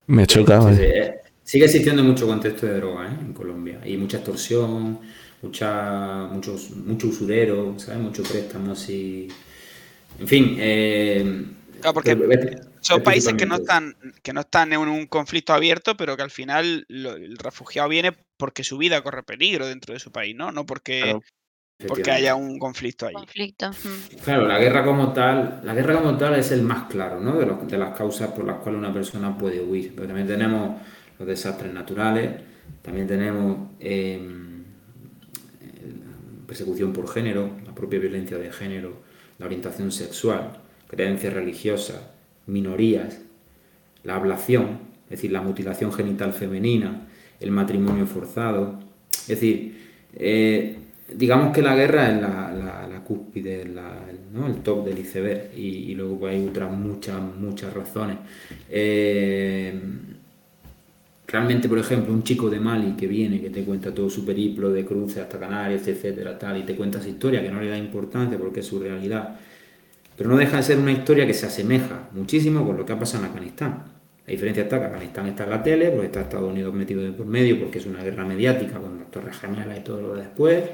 Me choca, Sí, vaya. sí, eh, Sigue existiendo mucho contexto de droga ¿eh? en Colombia y mucha extorsión, mucha, muchos, mucho usurero, ¿sabes? Muchos préstamos y... En fin, eh, Claro, porque pero es- Son es países que no están, que no están en un conflicto abierto, pero que al final lo- el refugiado viene porque su vida corre peligro dentro de su país, ¿no? No porque, Claro. porque haya un conflicto allí. Conflicto. mm. Claro, la guerra como tal, la guerra como tal es el más claro, ¿no? De, los- de las causas por las cuales una persona puede huir. Pero también tenemos los desastres naturales, también tenemos eh, persecución por género, la propia violencia de género, la orientación sexual, creencias religiosas, minorías, la ablación, es decir, la mutilación genital femenina, el matrimonio forzado. Es decir, eh, digamos que la guerra es la, la- cúspide, la- ¿no? el top del iceberg y, y luego pues, hay otras muchas, muchas razones. Eh, realmente, por ejemplo, un chico de Mali que viene, que te cuenta todo su periplo de cruce hasta Canarias, etcétera, tal, y te cuenta esa historia que no le da importancia porque es su realidad, pero no deja de ser una historia que se asemeja muchísimo con lo que ha pasado en Afganistán. La diferencia está que Afganistán está en la tele, porque está Estados Unidos metido de por medio, porque es una guerra mediática con las Torres Gemelas y todo lo de después,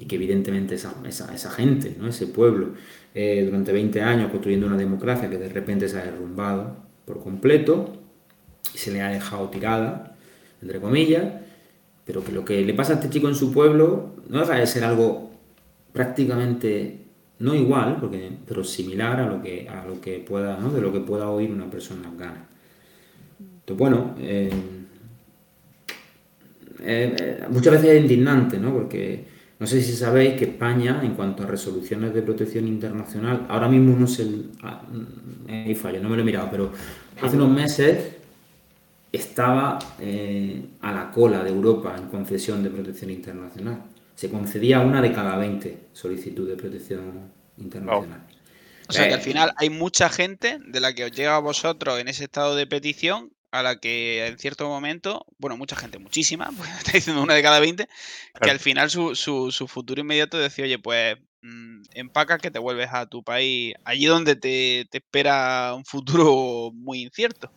y que evidentemente esa, esa, gente, ¿no? ese pueblo, eh, durante 20 años construyendo una democracia que de repente se ha derrumbado por completo y se le ha dejado tirada, entre comillas, pero que lo que le pasa a este chico en su pueblo no deja de ser algo prácticamente no igual, porque, pero similar a lo que, a lo que pueda, ¿no? de lo que pueda oír una persona afgana. Entonces, bueno, eh, eh, eh, muchas veces es indignante, ¿no? Porque no sé si sabéis que España, en cuanto a resoluciones de protección internacional, ahora mismo no sé el. ah, mm, fallo, no me lo he mirado, pero hace unos meses estaba a la cola de Europa en concesión de protección internacional. Se concedía una de cada 20 solicitudes de protección internacional. O sea que Eh, al final hay mucha gente de la que os llega a vosotros en ese estado de petición a la que en cierto momento, bueno, mucha gente, muchísima, porque está diciendo una de cada 20, que al final su, su- su futuro inmediato decía, oye, pues mm, empaca que te vuelves a tu país, allí donde te, te espera un futuro muy incierto.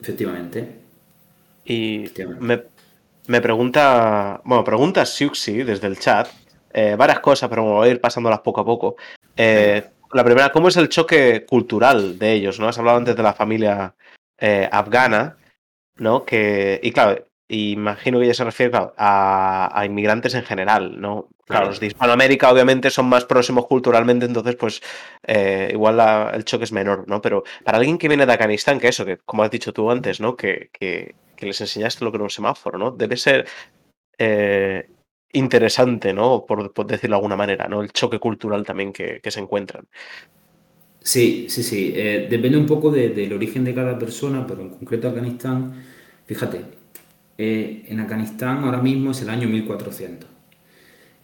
Efectivamente. Y Efectivamente. Me, pregunta, bueno, pregunta Siuxi desde el chat, eh, varias cosas, pero voy a ir pasándolas poco a poco. Eh, la primera, ¿cómo es el choque cultural de ellos? ¿no? Has hablado antes de la familia eh, afgana, ¿no? Que, y claro, imagino que ella se refiere a, a inmigrantes en general, ¿no? Claro, Claro. los de Hispanoamérica obviamente son más próximos culturalmente, entonces pues eh, igual la- el choque es menor, ¿no? Pero para alguien que viene de Afganistán, que eso, que como has dicho tú antes, ¿no? Que, que, que les enseñaste lo que era un semáforo, ¿no? Debe ser eh, interesante, ¿no? Por, por decirlo de alguna manera, ¿no? El choque cultural también que, que se encuentran. Sí, sí, sí. eh, depende un poco de- del origen de cada persona, pero en concreto Afganistán, fíjate, eh, en Afganistán ahora mismo es el año 1400.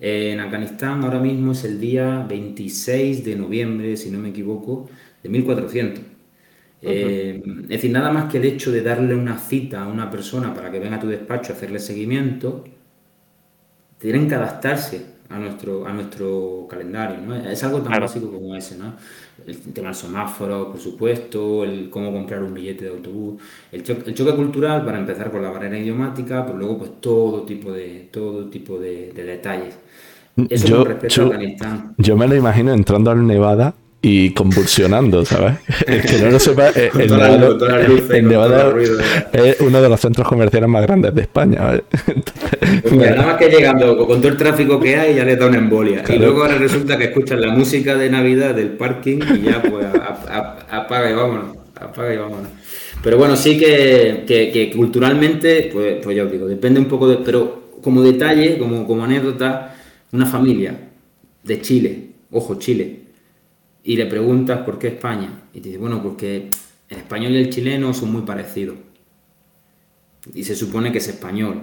Eh, en Afganistán ahora mismo es el día 26 de noviembre, si no me equivoco, de 1400. Eh, es decir, nada más que el hecho de darle una cita a una persona para que venga a tu despacho a hacerle seguimiento, tienen que adaptarse a nuestro, a nuestro calendario, ¿no? Es algo tan básico como ese, ¿no? El tema del semáforo, por supuesto, el cómo comprar un billete de autobús, el choque, el choque cultural para empezar con la barrera idiomática, pero luego pues todo tipo de, todo tipo de, detalles. Eso yo, yo, yo me lo imagino entrando al Nevada y convulsionando, ¿sabes? El que no lo sepa, eh, el, Nevada, es uno de los centros comerciales más grandes de España. ¿vale? Pues nada más que llegando con todo el tráfico que hay ya le da una embolia. Y luego ahora resulta que escuchan la música de Navidad del parking y ya pues apaga y vámonos, apaga y vámonos. Pero bueno, sí que, que, culturalmente, pues, pues ya os digo, depende un poco de... Pero como detalle, como, como anécdota, una familia de Chile, ojo, Chile, y le preguntas por qué España. Y te dice, bueno, porque el español y el chileno son muy parecidos. Y se supone que es español.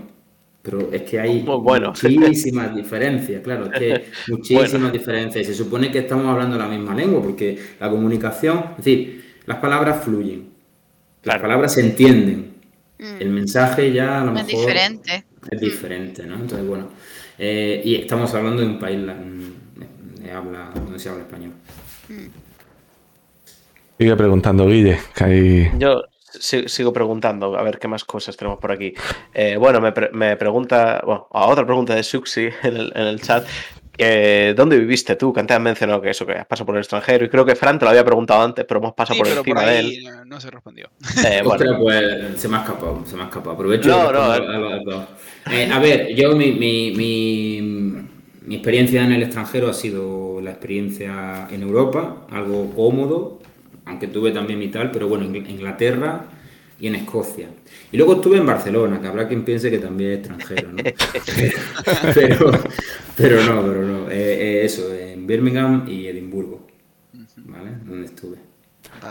Pero es que hay muchísimas diferencias, claro, es que muchísimas diferencias. Y se supone que estamos hablando la misma lengua, porque la comunicación, es decir, las palabras fluyen, las palabras se entienden. Mm. El mensaje ya a lo es mejor diferente. es diferente, ¿no? Entonces, bueno, eh, y estamos hablando de un país de habla, donde se habla español. Sigue preguntando, Guille, que Yo sigo preguntando, a ver qué más cosas tenemos por aquí. Eh, bueno, me, pregunta, bueno, a otra pregunta de Suxi en el, chat. ¿Dónde viviste tú? Que antes has mencionado que eso, que has pasado por el extranjero. Y creo que Fran te lo había preguntado antes, pero hemos pasado por encima de él. No se respondió. Eh, bueno. pues se me ha escapado, se me ha escapado. Aprovecho. No, no. Eh, a ver, yo mi, mi mi experiencia en el extranjero ha sido la experiencia en Europa, algo cómodo, aunque tuve también mi tal, pero bueno, en Inglaterra y en Escocia. Y luego estuve en Barcelona, que habrá quien piense que también es extranjero, ¿no? pero, pero no, pero no. Eh, eh, eso, en Birmingham y Edimburgo, ¿vale? Donde estuve.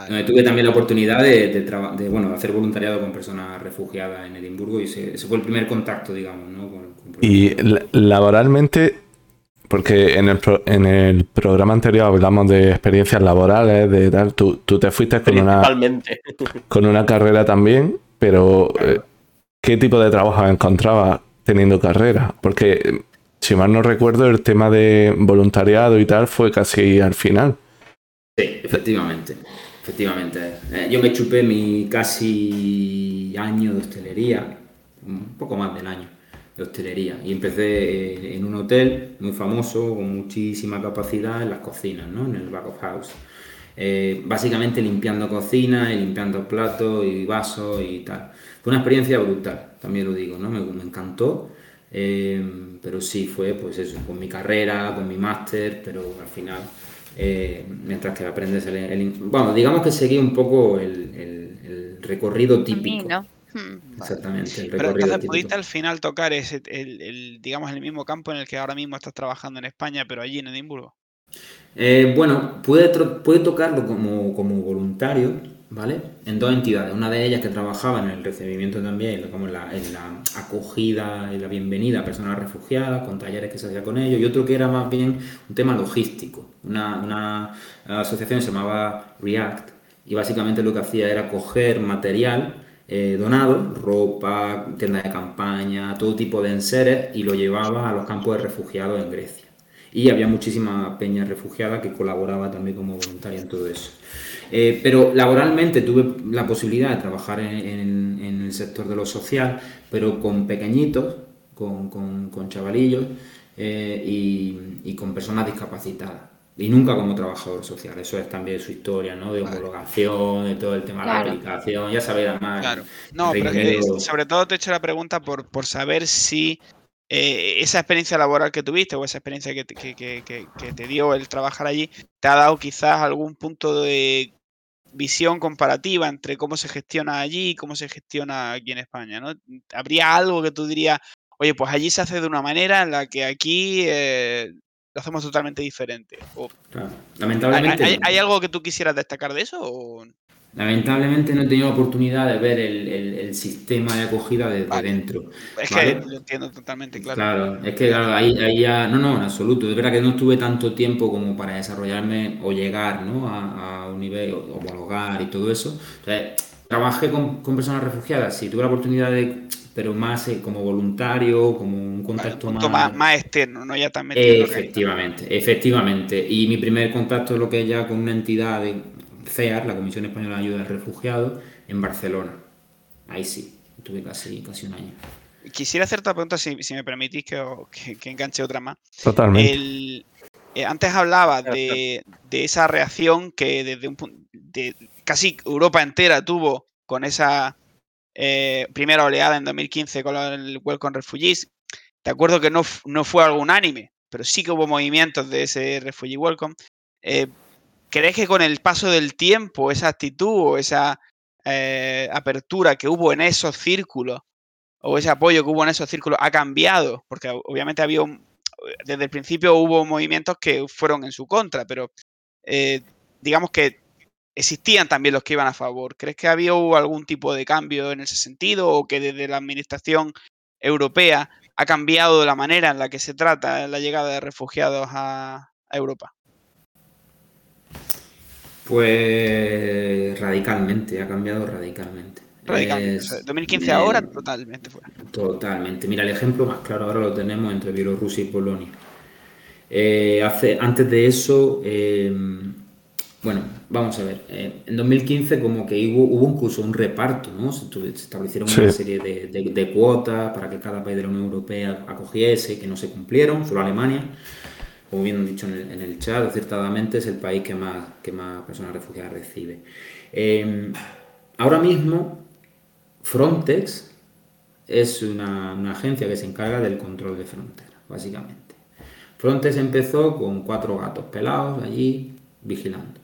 Donde tuve también la oportunidad de, de, bueno, hacer voluntariado con personas refugiadas en Edimburgo y ese, fue el primer contacto, digamos, ¿no? y laboralmente porque en el, en el programa anterior hablamos de experiencias laborales, de tal. Tú, te fuiste con una, con una carrera también, pero eh, ¿qué tipo de trabajo encontrabas teniendo carrera? Porque, si mal no recuerdo, el tema de voluntariado y tal fue casi al final. Sí, efectivamente. Efectivamente. Eh, yo me chupé mi casi año de hostelería, un poco más del año de hostelería. Y empecé eh, en un hotel muy famoso, con muchísima capacidad en las cocinas, ¿no? en el back of house. Eh, básicamente limpiando cocina y limpiando platos y vasos y tal. Fue una experiencia brutal, también lo digo, ¿no? me, encantó. Eh, pero sí, fue pues eso, con mi carrera, con mi máster, pero al final, mientras que aprendes el, Bueno, digamos que seguí un poco el, recorrido típico. Hmm. Exactamente. Pero entonces pudiste al final tocar ese, el, digamos, el mismo campo en el que ahora mismo estás trabajando en España, pero allí en Edimburgo. Eh, bueno, pude, pude tocarlo como, como, voluntario, ¿vale? En dos entidades. Una de ellas que trabajaba en el recibimiento también, como en la, en la acogida y la bienvenida a personas refugiadas, con talleres que se hacía con ellos, y otro que era más bien un tema logístico. Una, una asociación se llamaba React, y básicamente lo que hacía era coger material eh, donado, ropa, tiendas de campaña, todo tipo de enseres y lo llevaba a los campos de refugiados en Grecia. Y había muchísima peña refugiada que colaboraba también como voluntaria en todo eso. Eh, pero laboralmente tuve la posibilidad de trabajar en, el sector de lo social, pero con pequeñitos, con, con, chavalillos eh, y, y con personas discapacitadas y nunca como trabajador social. Eso es también su historia, ¿no? De homologación, de todo el tema de la aplicación, ya sabéis además. Claro. No, pero sobre todo te he hecho la pregunta por, por saber si eh, esa experiencia laboral que tuviste o esa experiencia que, que, te dio el trabajar allí te ha dado quizás algún punto de visión comparativa entre cómo se gestiona allí y cómo se gestiona aquí en España, ¿no? ¿Habría algo que tú dirías, oye, pues allí se hace de una manera en la que aquí eh, lo hacemos totalmente diferente. Lamentablemente. ¿hay, algo que tú quisieras destacar de eso? Lamentablemente no he tenido la oportunidad de ver el, sistema de acogida desde dentro. Es que lo entiendo totalmente, claro. Claro, es que claro, ahí, ahí, ya. No, no, en absoluto. Es verdad que no estuve tanto tiempo como para desarrollarme o llegar ¿no? a, un nivel, homologar y todo eso. trabajé con, con, personas refugiadas, sí, tuve la oportunidad de. Pero más eh, como voluntario, como un contacto más, más, externo, ¿no? Ya también. Efectivamente, efectivamente. Y mi primer contacto es lo que es ya con una entidad de CEAR, la Comisión Española de Ayuda al Refugiado, en Barcelona. Ahí sí, tuve casi, casi un año. Quisiera hacerte otra pregunta, si, me permitís que, que, enganche otra más. Totalmente. Eh, antes hablaba de, esa reacción que desde un de casi Europa entera tuvo con esa eh, primera oleada en 2015 con el Welcome Refugees. De acuerdo que no, no fue algo unánime, pero sí que hubo movimientos de ese Refugee Welcome. Eh, ¿Crees que con el paso del tiempo, esa actitud o esa eh, apertura que hubo en esos círculos, o ese apoyo que hubo en esos círculos, ha cambiado? Porque obviamente había desde el principio hubo movimientos que fueron en su contra, pero eh, digamos que existían también los que iban a favor. ¿Crees que había algún tipo de cambio en ese sentido o que desde la administración europea ha cambiado la manera en la que se trata la llegada de refugiados a Europa? Pues radicalmente, ha cambiado radicalmente. Radicalmente. 2015 ahora totalmente fuera. Totalmente. Mira, el ejemplo más claro ahora lo tenemos entre Bielorrusia y Polonia. Eh, hace, antes de eso, em, bueno, vamos a ver. Eh, en 2015 como que hubo, hubo incluso un reparto, ¿no? Se, establecieron una serie de, de, cuotas para que cada país de la Unión Europea acogiese, que no se cumplieron, solo Alemania como bien dicho en el, chat, acertadamente es el país que más, que más personas refugiadas recibe. Em, ahora mismo, Frontex es una, agencia que se encarga del control de fronteras, básicamente. Frontex empezó con cuatro gatos pelados allí vigilando.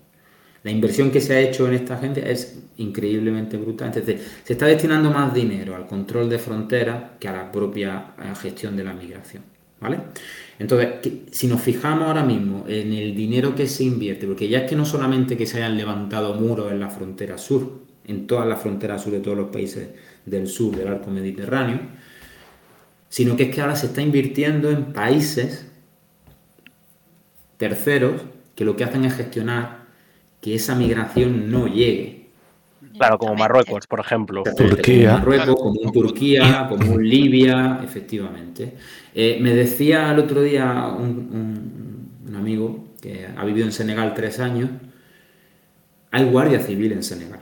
La inversión que se ha hecho en esta agencia es increíblemente brutal. Entonces, se está destinando más dinero al control de fronteras que a la propia eh, gestión de la migración. ¿Vale? Entonces, si nos fijamos ahora mismo en el dinero que se invierte, porque ya es que no solamente que se hayan levantado muros en la frontera sur, en todas las fronteras sur de todos los países del sur del arco mediterráneo, sino que es que ahora se está invirtiendo en países terceros que lo que hacen es gestionar que esa migración no llegue Claro, como Marruecos, por ejemplo. Turquía. Como Marruecos, como un Turquía, como un Libia, efectivamente. Eh, me decía el otro día un, amigo que ha vivido en Senegal tres años, hay guardia civil en Senegal.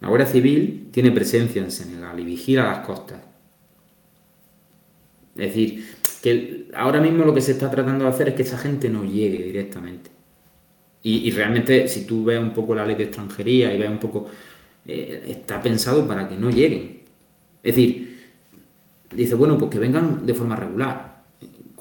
La Guardia Civil tiene presencia en Senegal y vigila las costas. Es decir, que ahora mismo lo que se está tratando de hacer es que esa gente no llegue directamente. Y, realmente, si tú ves un poco la ley de extranjería y ves un poco, eh, está pensado para que no lleguen. Es decir, dice, bueno, pues que vengan de forma regular.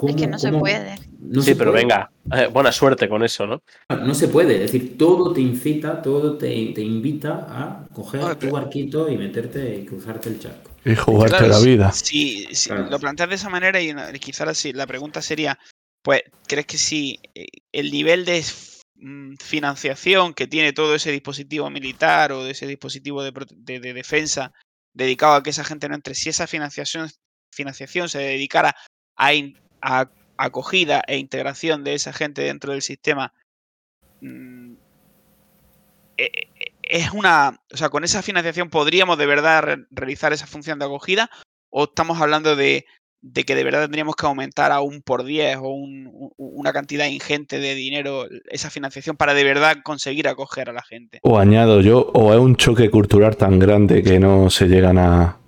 es que no se puede. sí, pero venga, eh, buena suerte con eso, ¿no? No se puede, es decir, todo te incita, todo te, invita a coger tu barquito y meterte y cruzarte el charco. Y jugarte la vida. Si, lo planteas de esa manera y quizás así, la pregunta sería, pues, ¿crees que si eh, el nivel de financiación que tiene todo ese dispositivo militar o de ese dispositivo de, defensa dedicado a que esa gente no entre, si esa financiación, financiación se dedicara a, acogida e integración de esa gente dentro del sistema, mm, e, e, es una, o sea, con esa financiación podríamos de verdad realizar esa función de acogida o estamos hablando de, de que de verdad tendríamos que aumentar a un por 10 o una cantidad ingente de dinero esa financiación para de verdad conseguir acoger a la gente. O añado yo, o es un choque cultural tan grande que no se llegan a,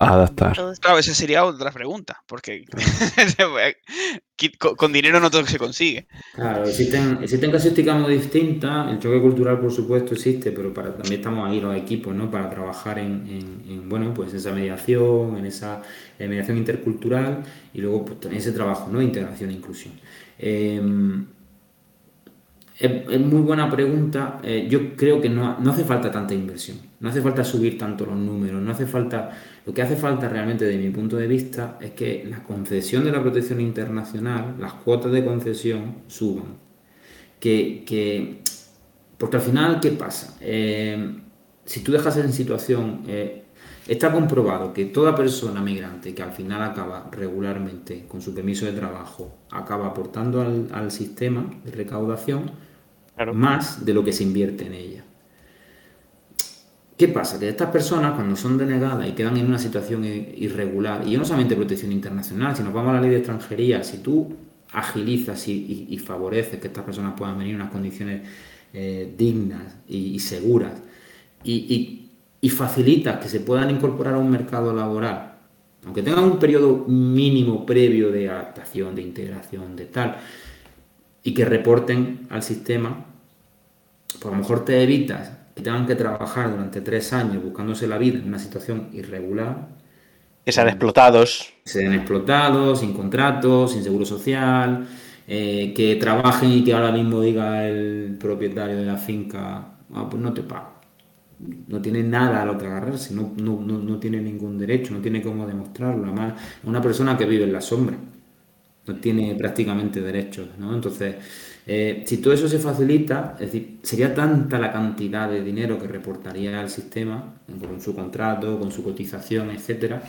adaptar. Claro, esa sería otra pregunta, porque con, dinero no todo se consigue. Claro, existen, existen casuísticas muy distintas, el choque cultural por supuesto existe, pero para, también estamos ahí los equipos, ¿no? Para trabajar en, bueno, pues esa mediación, en esa mediación intercultural y luego pues, también ese trabajo, ¿no? Integración e inclusión. Em, es, muy buena pregunta. Eh, yo creo que no, no hace falta tanta inversión, no hace falta subir tanto los números, no hace falta lo que hace falta realmente, desde mi punto de vista, es que la concesión de la protección internacional, las cuotas de concesión suban. Que, Porque al final, ¿qué pasa? Eh, si tú dejas en situación, eh, está comprobado que toda persona migrante que al final acaba regularmente con su permiso de trabajo, acaba aportando al, sistema de recaudación más de lo que se invierte en ella. ¿Qué pasa? Que estas personas, cuando son denegadas y quedan en una situación irregular, y no solamente protección internacional, si nos vamos a la ley de extranjería, si tú agilizas y, favoreces que estas personas puedan venir en unas condiciones eh, dignas y, seguras, y, facilitas que se puedan incorporar a un mercado laboral, aunque tengan un periodo mínimo previo de adaptación, de integración, de tal, y que reporten al sistema, pues a lo mejor te evitas que tengan que trabajar durante tres años buscándose la vida en una situación irregular. Que sean explotados. Que sean explotados, sin contrato, sin seguro social, eh, que trabajen y que ahora mismo diga el propietario de la finca, ah, pues no te pago. No tiene nada a lo que agarrarse, no, no, no, no tiene ningún derecho, no tiene cómo demostrarlo. Además, una persona que vive en la sombra, no tiene prácticamente derechos, ¿no? Entonces, eh, si todo eso se facilita, es decir, sería tanta la cantidad de dinero que reportaría al sistema, con su contrato, con su cotización, etcétera,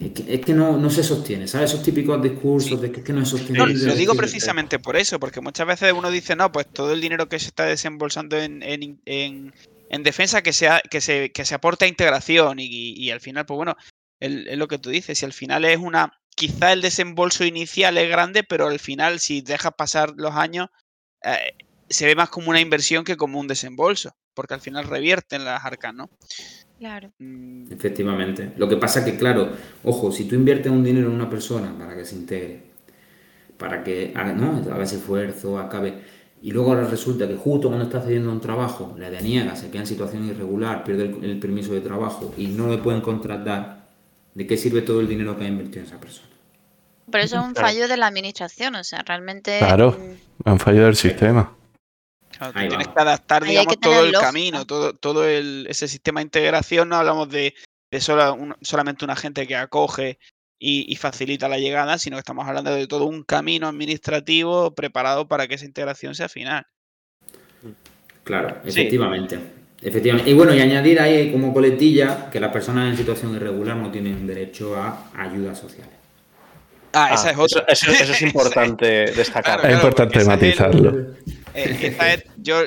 es que, no, se sostiene, ¿sabes? Esos típicos discursos de que, es que no se sostiene. No, lo digo precisamente por eso, porque muchas veces uno dice, no, pues todo el dinero que se está desembolsando en, defensa que, sea, que, se, que se aporta a integración y, al final, pues bueno, es lo que tú dices, si al final es una quizá el desembolso inicial es grande, pero al final, si dejas pasar los años, eh, se ve más como una inversión que como un desembolso, porque al final revierten las arcas, ¿no? Claro. Mm. Efectivamente. Lo que pasa que, claro, ojo, si tú inviertes un dinero en una persona para que se integre, para que haga, ¿no? haga ese esfuerzo, acabe, y luego ahora resulta que justo cuando está haciendo un trabajo, le deniega, se queda en situación irregular, pierde el, el permiso de trabajo y no le pueden contratar, ¿de qué sirve todo el dinero que ha invertido esa persona? Pero eso es un fallo de la administración, o sea, realmente. Claro, es un fallo del sistema. tienes que adaptar, digamos, todo el camino, todo, todo ese sistema de integración. No hablamos de, solamente una gente que acoge y, facilita la llegada, sino que estamos hablando de todo un camino administrativo preparado para que esa integración sea final. Claro, efectivamente. Efectivamente. Y bueno, y añadir ahí como coletilla que las personas en situación irregular no tienen derecho a ayuda social. Ah, esa ah, es otra. Eso, es importante destacar. es importante matizarlo. Eh, yo,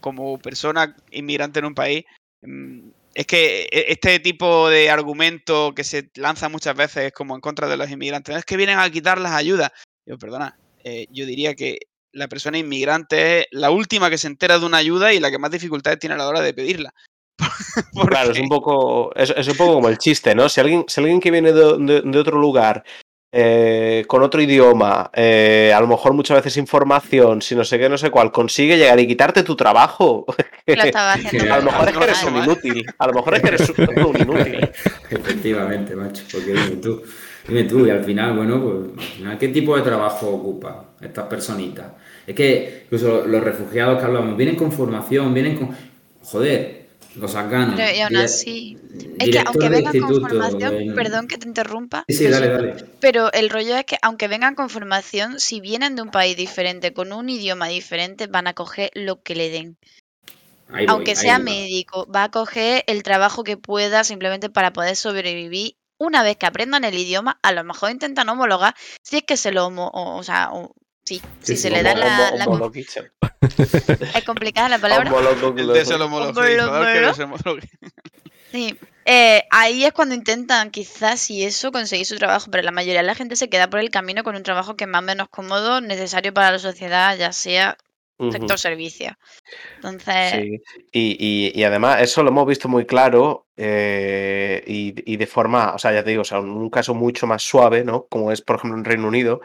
como, persona inmigrante en un país, mm, es que e, este tipo de argumento que se lanza muchas veces como en contra de los inmigrantes, es que vienen a quitar las ayudas. Yo, perdona, eh, yo diría que la persona inmigrante es la última que se entera de una ayuda y la que más dificultades tiene a la hora de pedirla. Claro, es un poco es, un poco como el chiste, ¿no? Si alguien, si alguien que viene de otro lugar eh, con otro idioma, eh, a lo mejor muchas veces información, si no sé qué, no sé cuál, consigue llegar y quitarte tu trabajo. a lo mejor es que eres un inútil. A lo mejor es que eres un inútil. Efectivamente, macho, porque dime tú, dime tú, y al final, bueno, pues, ¿qué tipo de trabajo ocupa estas personitas? Es que incluso los refugiados que hablamos, vienen con formación, vienen con. Joder, los sacan. Pero y aún así. Es que aunque vengan con formación, perdón que te interrumpa. Sí, dale, dale. Pero el rollo es que aunque vengan con formación, si vienen de un país diferente, con un idioma diferente, van a coger lo que le den. aunque sea médico, va a coger el trabajo que pueda simplemente para poder sobrevivir. Una vez que aprendan el idioma, a lo mejor intentan homologar, si es que se lo homo, o, sea, Sí, si se le da la. es complicada la palabra. Sí, eh, ahí es cuando intentan quizás y eso conseguir su trabajo, pero la mayoría de la gente se queda por el camino con un trabajo que es más o menos cómodo, necesario para la sociedad, ya sea sector servicio. Entonces. Sí. Y, además, eso lo hemos visto muy claro eh, y, y, de forma, o sea, ya te digo, o sea, un caso mucho más suave, ¿no? Como es, por ejemplo, en Reino Unido,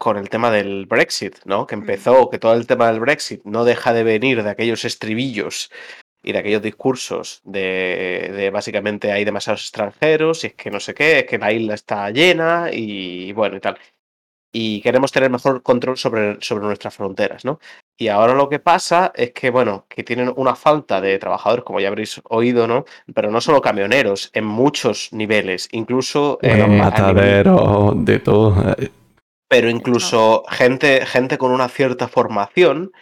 con el tema del Brexit, ¿no? Que empezó, que todo el tema del Brexit no deja de venir de aquellos estribillos y de aquellos discursos de, básicamente hay demasiados extranjeros y es que no sé qué, es que la isla está llena y bueno y tal. Y queremos tener mejor control sobre, sobre nuestras fronteras, ¿no? Y ahora lo que pasa es que, bueno, que tienen una falta de trabajadores, como ya habréis oído, ¿no? Pero no solo camioneros, en muchos niveles, incluso... Bueno, eh, mataderos, de todo pero incluso gente, gente con una cierta formación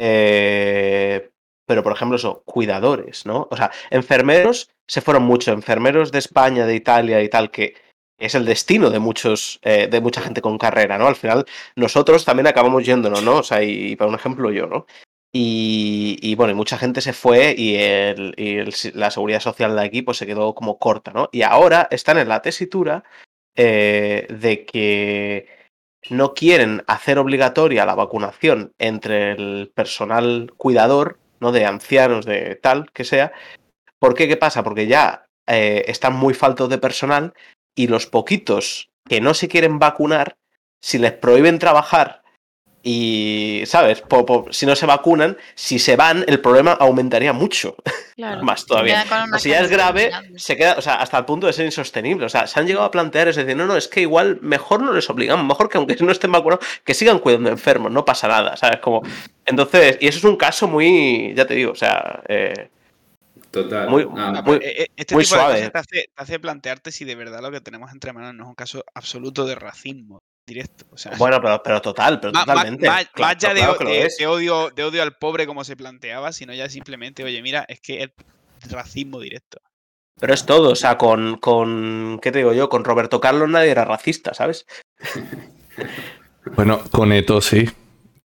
Eh, pero, por ejemplo, eso, cuidadores, ¿no? O sea, enfermeros se fueron mucho, enfermeros de España, de Italia y tal, que es el destino de muchos, eh, de mucha gente con carrera, ¿no? Al final, nosotros también acabamos yéndonos, ¿no? O sea, y, para un ejemplo, yo, ¿no? Y, bueno, mucha gente se fue y, la seguridad social de aquí pues se quedó como corta, ¿no? Y ahora están en la tesitura eh, de que no quieren hacer obligatoria la vacunación entre el personal cuidador, ¿no? De ancianos, de tal, que sea. ¿Por qué? ¿Qué pasa? Porque ya eh, están muy faltos de personal y los poquitos que no se quieren vacunar, si les prohíben trabajar y, ¿sabes? si no se vacunan, si se van, el problema aumentaría mucho. Más todavía. Si ya es grave, se queda, o sea, hasta el punto de ser insostenible. O sea, se han llegado a plantear, es decir, no, no, es que igual mejor no les obligamos, mejor que aunque no estén vacunados, que sigan cuidando enfermos, no pasa nada, ¿sabes? Como, entonces, y eso es un caso muy, ya te digo, o sea, eh, Total. Muy, ah, muy, suave. te, hace, te hace plantearte si de verdad lo que tenemos entre manos no es un caso absoluto de racismo directo. bueno, pero, pero total, pero totalmente. Más, de, odio, de odio al pobre como se planteaba, sino ya simplemente, oye, mira, es que es racismo directo. Pero es todo, o sea, con, con, ¿qué te digo yo? Con Roberto Carlos nadie era racista, ¿sabes? bueno, con Eto sí.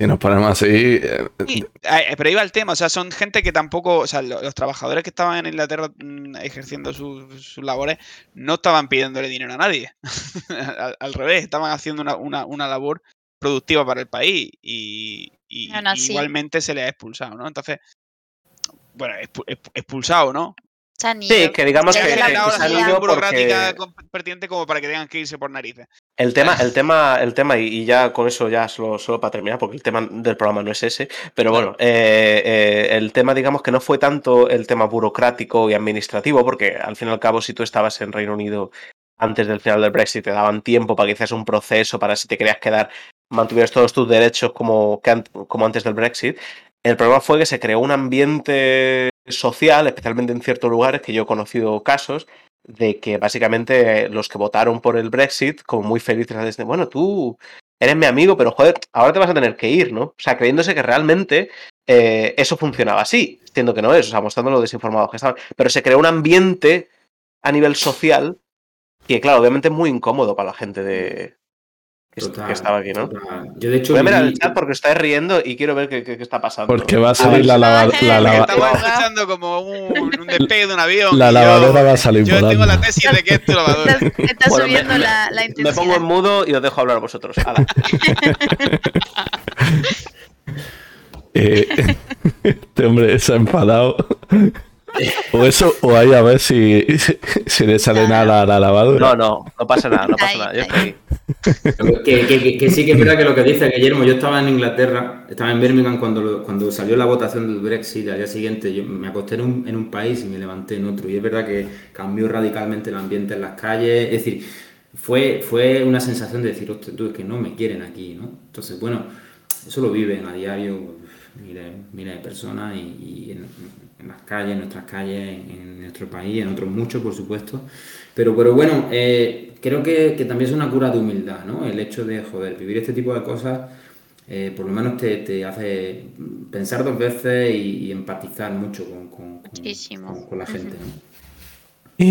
Y nos ponemos así. Eh, eh, pero iba el tema, o sea, son gente que tampoco, o sea, los, trabajadores que estaban en Inglaterra mm, ejerciendo sus, labores no estaban pidiéndole dinero a nadie. al, revés, estaban haciendo una, labor productiva para el país y, igualmente se les ha expulsado, ¿no? Entonces, bueno, expulsado, ¿no? Sí, que digamos que, que, que burocrática pertinente como para que tengan que irse por narices. El tema, el tema, el tema, y ya con eso ya solo, solo para terminar, porque el tema del programa no es ese, pero bueno, eh, eh, el tema, digamos que no fue tanto el tema burocrático y administrativo, porque al fin y al cabo, si tú estabas en Reino Unido antes del final del Brexit, te daban tiempo para que hicieras un proceso, para si te querías quedar, mantuvieras todos tus derechos como, como antes del Brexit. El problema fue que se creó un ambiente social, especialmente en ciertos lugares, que yo he conocido casos, de que básicamente los que votaron por el Brexit, como muy felices, desde, bueno, tú eres mi amigo, pero joder, ahora te vas a tener que ir, ¿no? O sea, creyéndose que realmente eh, eso funcionaba así, siendo que no es, o sea, mostrando lo desinformados que estaban. Pero se creó un ambiente a nivel social que, claro, obviamente es muy incómodo para la gente de, que estaba aquí, ¿no? Yo de hecho Voy a mirar el chat porque estáis riendo y quiero ver qué, qué, está pasando. Porque va a salir la lavadora. La lava... Estamos escuchando como un, un, despegue de un avión. La lavadora va a salir Yo tengo la tesis de que es tu lavadora. Está, subiendo me, la, la intensidad. Me pongo en mudo y os dejo hablar a vosotros. eh, este hombre se ha enfadado. O eso, o ahí a ver si, si le sale nada a la lavadora. No, no, no pasa nada, no pasa nada. Yo estoy que, sí que es verdad que lo que dice Guillermo, yo estaba en Inglaterra, estaba en Birmingham cuando, cuando salió la votación del Brexit, al día siguiente yo me acosté en un, en un país y me levanté en otro. Y es verdad que cambió radicalmente el ambiente en las calles. Es decir, fue, fue una sensación de decir, hostia, tú es que no me quieren aquí, ¿no? Entonces, bueno, eso lo viven a diario miles, de personas y, en, las calles, en nuestras calles, en, nuestro país, en otros muchos, por supuesto. Pero, pero bueno, eh, creo que, también es una cura de humildad, ¿no? El hecho de, joder, vivir este tipo de cosas, eh, por lo menos te, hace pensar dos veces y, empatizar mucho con, con, la gente,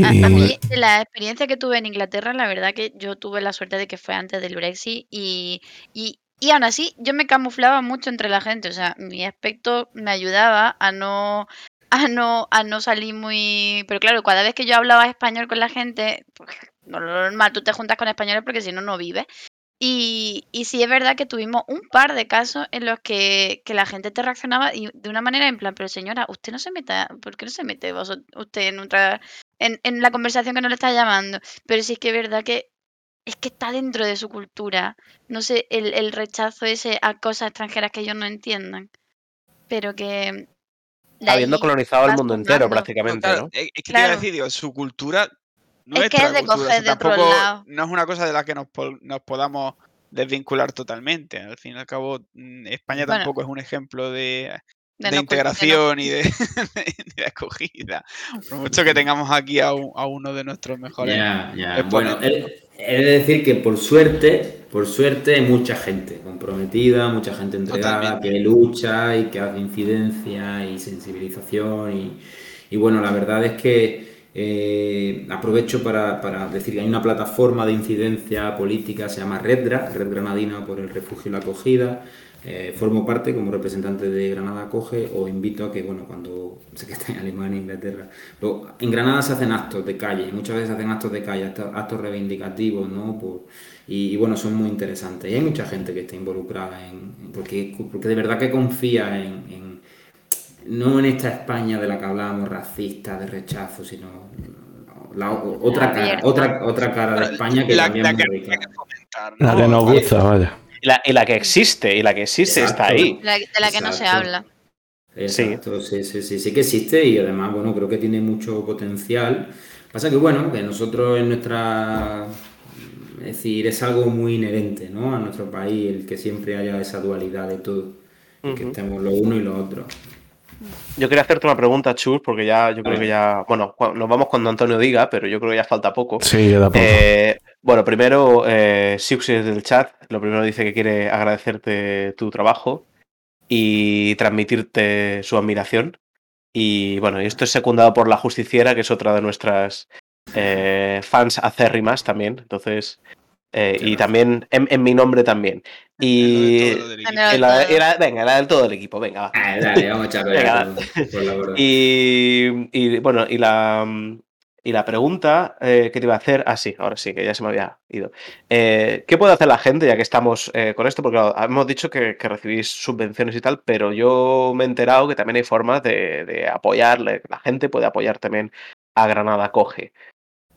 A, mí, la experiencia que tuve en Inglaterra, la verdad que yo tuve la suerte de que fue antes del Brexit y, y, y aún así yo me camuflaba mucho entre la gente, o sea, mi aspecto me ayudaba a no a no, a no salir muy... Pero claro, cada vez que yo hablaba español con la gente, pues no lo normal, tú te juntas con españoles porque si no, no vives. Y, y sí es verdad que tuvimos un par de casos en los que, la gente te reaccionaba y de una manera en plan, pero señora, usted no se meta, ¿por qué no se mete usted en, otra, en, en la conversación que no le está llamando? Pero sí es que es verdad que es que está dentro de su cultura. No sé, el, el rechazo ese a cosas extranjeras que ellos no entiendan. Pero que habiendo colonizado el mundo entero prácticamente, ¿no? Es que te iba a decir, su cultura no es, que es de cultura, tampoco no es una cosa de la que nos, nos, podamos desvincular totalmente. Al fin y al cabo, mm, España tampoco es un ejemplo de, de, integración y de, de, acogida. Por mucho que tengamos aquí a, a uno de nuestros mejores. Ya. Bueno, he de decir que por suerte por suerte, hay mucha gente comprometida, mucha gente entregada, que lucha y que hace incidencia y sensibilización. Y, bueno, la verdad es que eh, aprovecho para, decir que hay una plataforma de incidencia política, se llama REDRA, Red Granadina por el Refugio y la Acogida. Eh, formo parte como representante de Granada Acoge o invito a que, bueno, cuando sé que está en Alemania, Inglaterra, en Granada se hacen actos de calle, muchas veces se hacen actos de calle, actos reivindicativos, ¿no? Y, bueno, son muy interesantes. Y hay mucha gente que está involucrada en, porque, porque de verdad que confía en, no en esta España de la que hablábamos, racista, de rechazo, sino la, otra, cara, otra, otra cara de España que también la, la que nos gusta, vaya. Y la, que existe, y la que existe está ahí. de la que no se habla. Exacto, sí. Sí, sí, sí, que existe y además, bueno, creo que tiene mucho potencial. Pasa que, bueno, que nosotros en nuestra... Es decir, es algo muy inherente, ¿no? A nuestro país, el que siempre haya esa dualidad de todo. Que estemos lo uno y lo otro. Yo quería hacerte una pregunta, Chus, porque ya yo creo que ya. Bueno, nos vamos cuando Antonio diga, pero yo creo que ya falta poco. Sí, ya da poco. Eh, bueno, primero, eh, Siux del chat, lo primero dice que quiere agradecerte tu trabajo y transmitirte su admiración. Y bueno, esto es secundado por la justiciera, que es otra de nuestras eh, fans acérrimas también. Entonces, eh, y también en, mi nombre también. Y venga, la del todo el equipo, venga. Va. Ah, dale, vamos a y, y bueno, y la, y la pregunta eh, que te iba a hacer, ah, sí, ahora sí, que ya se me había ido. Eh, ¿Qué puede hacer la gente, ya que estamos eh, con esto? Porque hemos dicho que, recibís subvenciones y tal, pero yo me he enterado que también hay formas de, de apoyarle, la gente puede apoyar también a Granada Coge.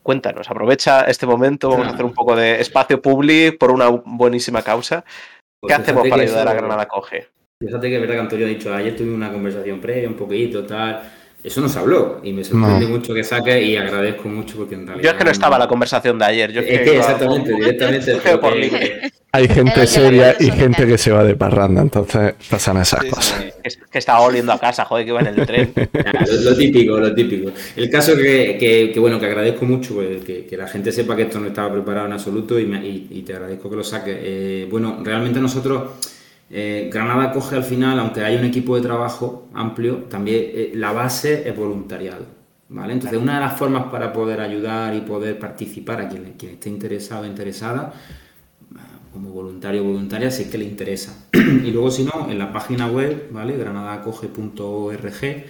Cuéntanos, aprovecha este momento, vamos a hacer un poco de espacio público por una buenísima causa. ¿Qué pues hacemos para ayudar a Granada Coge? Fíjate que es verdad que Antonio ha dicho, ayer tuve una conversación previa, un poquito, tal eso no se habló y me sorprende mucho que saque y agradezco mucho porque en realidad... Yo es que no estaba la conversación de ayer. Yo es, que, exactamente, directamente... Hay gente seria y gente que se va de parranda, entonces pasan esas cosas. que estaba oliendo a casa, joder, que va en el tren. lo, típico, lo típico. El caso que, que, bueno, que agradezco mucho pues, que, la gente sepa que esto no estaba preparado en absoluto y, te agradezco que lo saques. Eh, bueno, realmente nosotros eh, Granada coge al final, aunque hay un equipo de trabajo amplio, también eh, la base es voluntariado. ¿vale? Entonces, una de las formas para poder ayudar y poder participar a quien, quien esté interesado o interesada, como voluntario o voluntaria, si es que le interesa. y luego, si no, en la página web, ¿vale? granadacoge.org,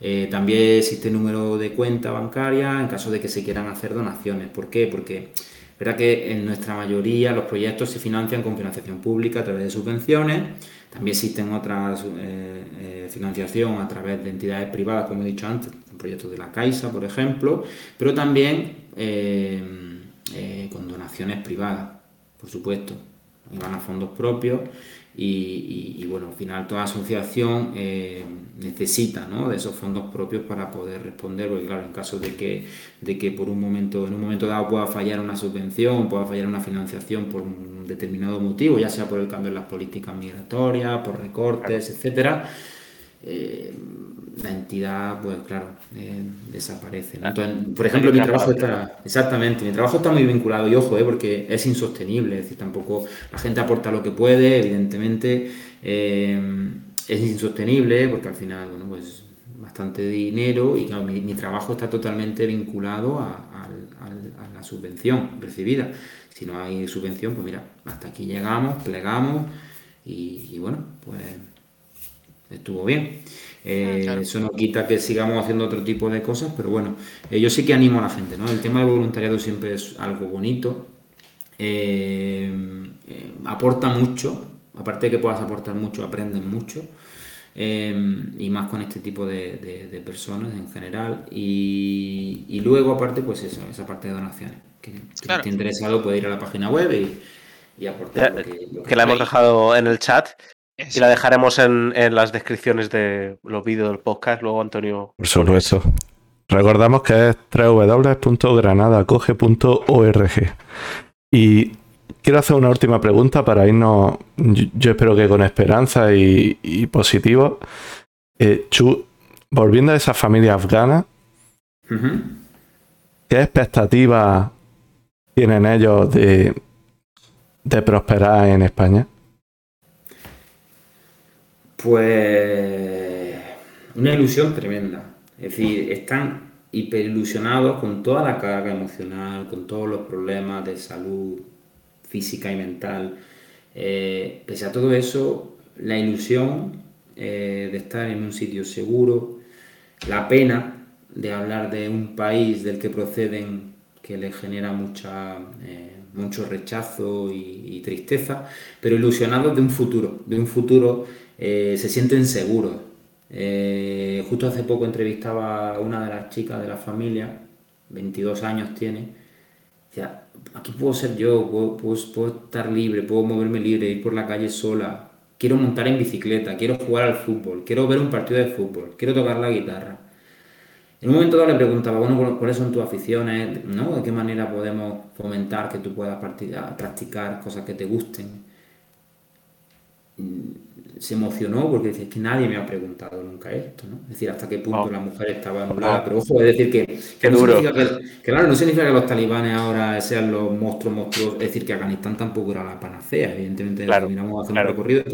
eh, también existe número de cuenta bancaria en caso de que se quieran hacer donaciones. ¿Por qué? Porque Verá que en nuestra mayoría los proyectos se financian con financiación pública a través de subvenciones. También existen otras eh, eh, financiación a través de entidades privadas, como he dicho antes, proyectos de la Caixa, por ejemplo, pero también eh, con donaciones privadas, por supuesto. Y van a fondos propios y, bueno, al final toda asociación eh, necesita de esos fondos propios para poder responder, porque claro, en caso de que, de que por un momento, en un momento dado pueda fallar una subvención, pueda fallar una financiación por un determinado motivo, ya sea por el cambio en las políticas migratorias, por recortes, etcétera, eh, la entidad, pues claro, eh, desaparece. por ejemplo, mi trabajo está, exactamente, mi trabajo está muy vinculado, y ojo, eh, porque es insostenible, es decir, tampoco la gente aporta lo que puede, evidentemente eh, es insostenible, porque al final, bueno, pues bastante dinero y claro, mi, trabajo está totalmente vinculado a, la subvención recibida. Si no hay subvención, pues mira, hasta aquí llegamos, plegamos y, y bueno, pues estuvo bien. Eh, eso no quita que sigamos haciendo otro tipo de cosas, pero bueno, eh, yo sí que animo a la gente, ¿no? El tema de voluntariado siempre es algo bonito, eh, aporta mucho, aparte de que puedas aportar mucho, aprendes mucho, y más con este tipo de, personas en general, y, luego aparte, pues eso, esa parte de donaciones, que, si esté interesado puede ir a la página web y, aportar. que la hemos dejado en el chat. Y la dejaremos en, las descripciones de los vídeos del podcast, luego Antonio. Por supuesto. Recordamos que es www.granadacoge.org. Y quiero hacer una última pregunta para irnos, yo espero que con esperanza y, positivo. Eh, Chu, volviendo a esa familia afgana, ¿qué expectativas tienen ellos de, de prosperar en España? Pues una ilusión tremenda. Es decir, están hiperilusionados con toda la carga emocional, con todos los problemas de salud física y mental. Eh, pese a todo eso, la ilusión eh, de estar en un sitio seguro, la pena de hablar de un país del que proceden que les genera mucha, eh, mucho rechazo y, tristeza, pero ilusionados de un futuro, de un futuro se sienten seguros, eh, justo hace poco entrevistaba a una de las chicas de la familia, 22 años tiene. Decía, aquí puedo ser yo, puedo, estar libre, puedo moverme libre, ir por la calle sola. Quiero montar en bicicleta, quiero jugar al fútbol, quiero ver un partido de fútbol, quiero tocar la guitarra. En un momento dado le preguntaba, bueno, ¿cuáles son tus aficiones? ¿no? ¿De qué manera podemos fomentar que tú puedas practicar cosas que te gusten? Se emocionó porque dice, que nadie me ha preguntado nunca esto, ¿no? Es decir, hasta qué punto la mujer estaba anulada. Pero ojo, es decir, que, no Significa que, claro, no significa que los talibanes ahora sean los monstruos, monstruos. Es decir, que Afganistán tampoco era la panacea, evidentemente, claro, miramos hacer un recorrido.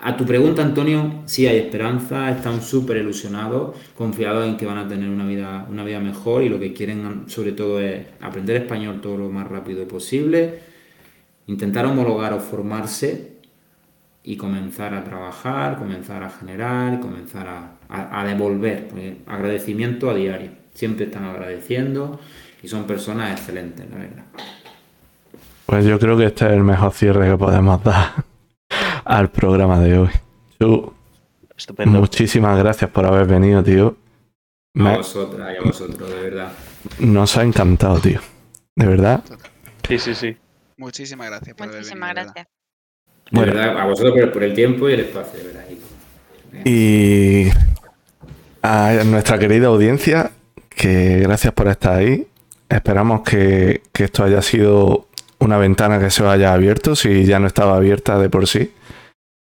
a tu pregunta, Antonio, sí hay esperanza, están súper ilusionados, confiados en que van a tener una vida, una vida mejor y lo que quieren, sobre todo, es aprender español todo lo más rápido posible, intentar homologar o formarse y comenzar a trabajar, comenzar a generar, comenzar a, devolver. agradecimiento a diario. Siempre están agradeciendo y son personas excelentes, la verdad. Pues yo creo que este es el mejor cierre que podemos dar al programa de hoy. Estupendo. Muchísimas gracias por haber venido, tío. A vosotros, a vosotros, de verdad. Nos ha encantado, tío. De verdad. Sí, sí, sí. Muchísimas gracias por Muchísimas gracias. Bueno, a vosotros por el tiempo y el espacio, de verdad. Y a nuestra querida audiencia, que gracias por estar ahí. Esperamos que, esto haya sido una ventana que se haya abierto, si ya no estaba abierta de por sí.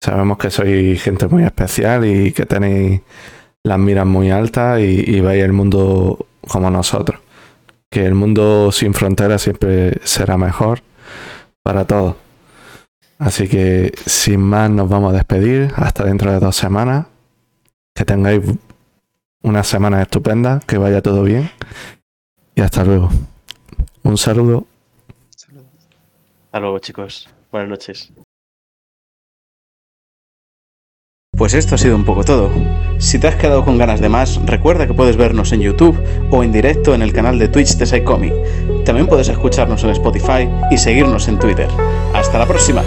Sabemos que sois gente muy especial y que tenéis las miras muy altas y, y veis el mundo como nosotros. Que el mundo sin fronteras siempre será mejor para todos. Así que sin más nos vamos a despedir hasta dentro de dos semanas. Que tengáis una semana estupenda, que vaya todo bien. Y hasta luego. Un saludo. Hasta luego chicos. Buenas noches. Pues esto ha sido un poco todo. Si te has quedado con ganas de más, recuerda que puedes vernos en YouTube o en directo en el canal de Twitch de Psycomic. También puedes escucharnos en Spotify y seguirnos en Twitter. ¡Hasta la próxima!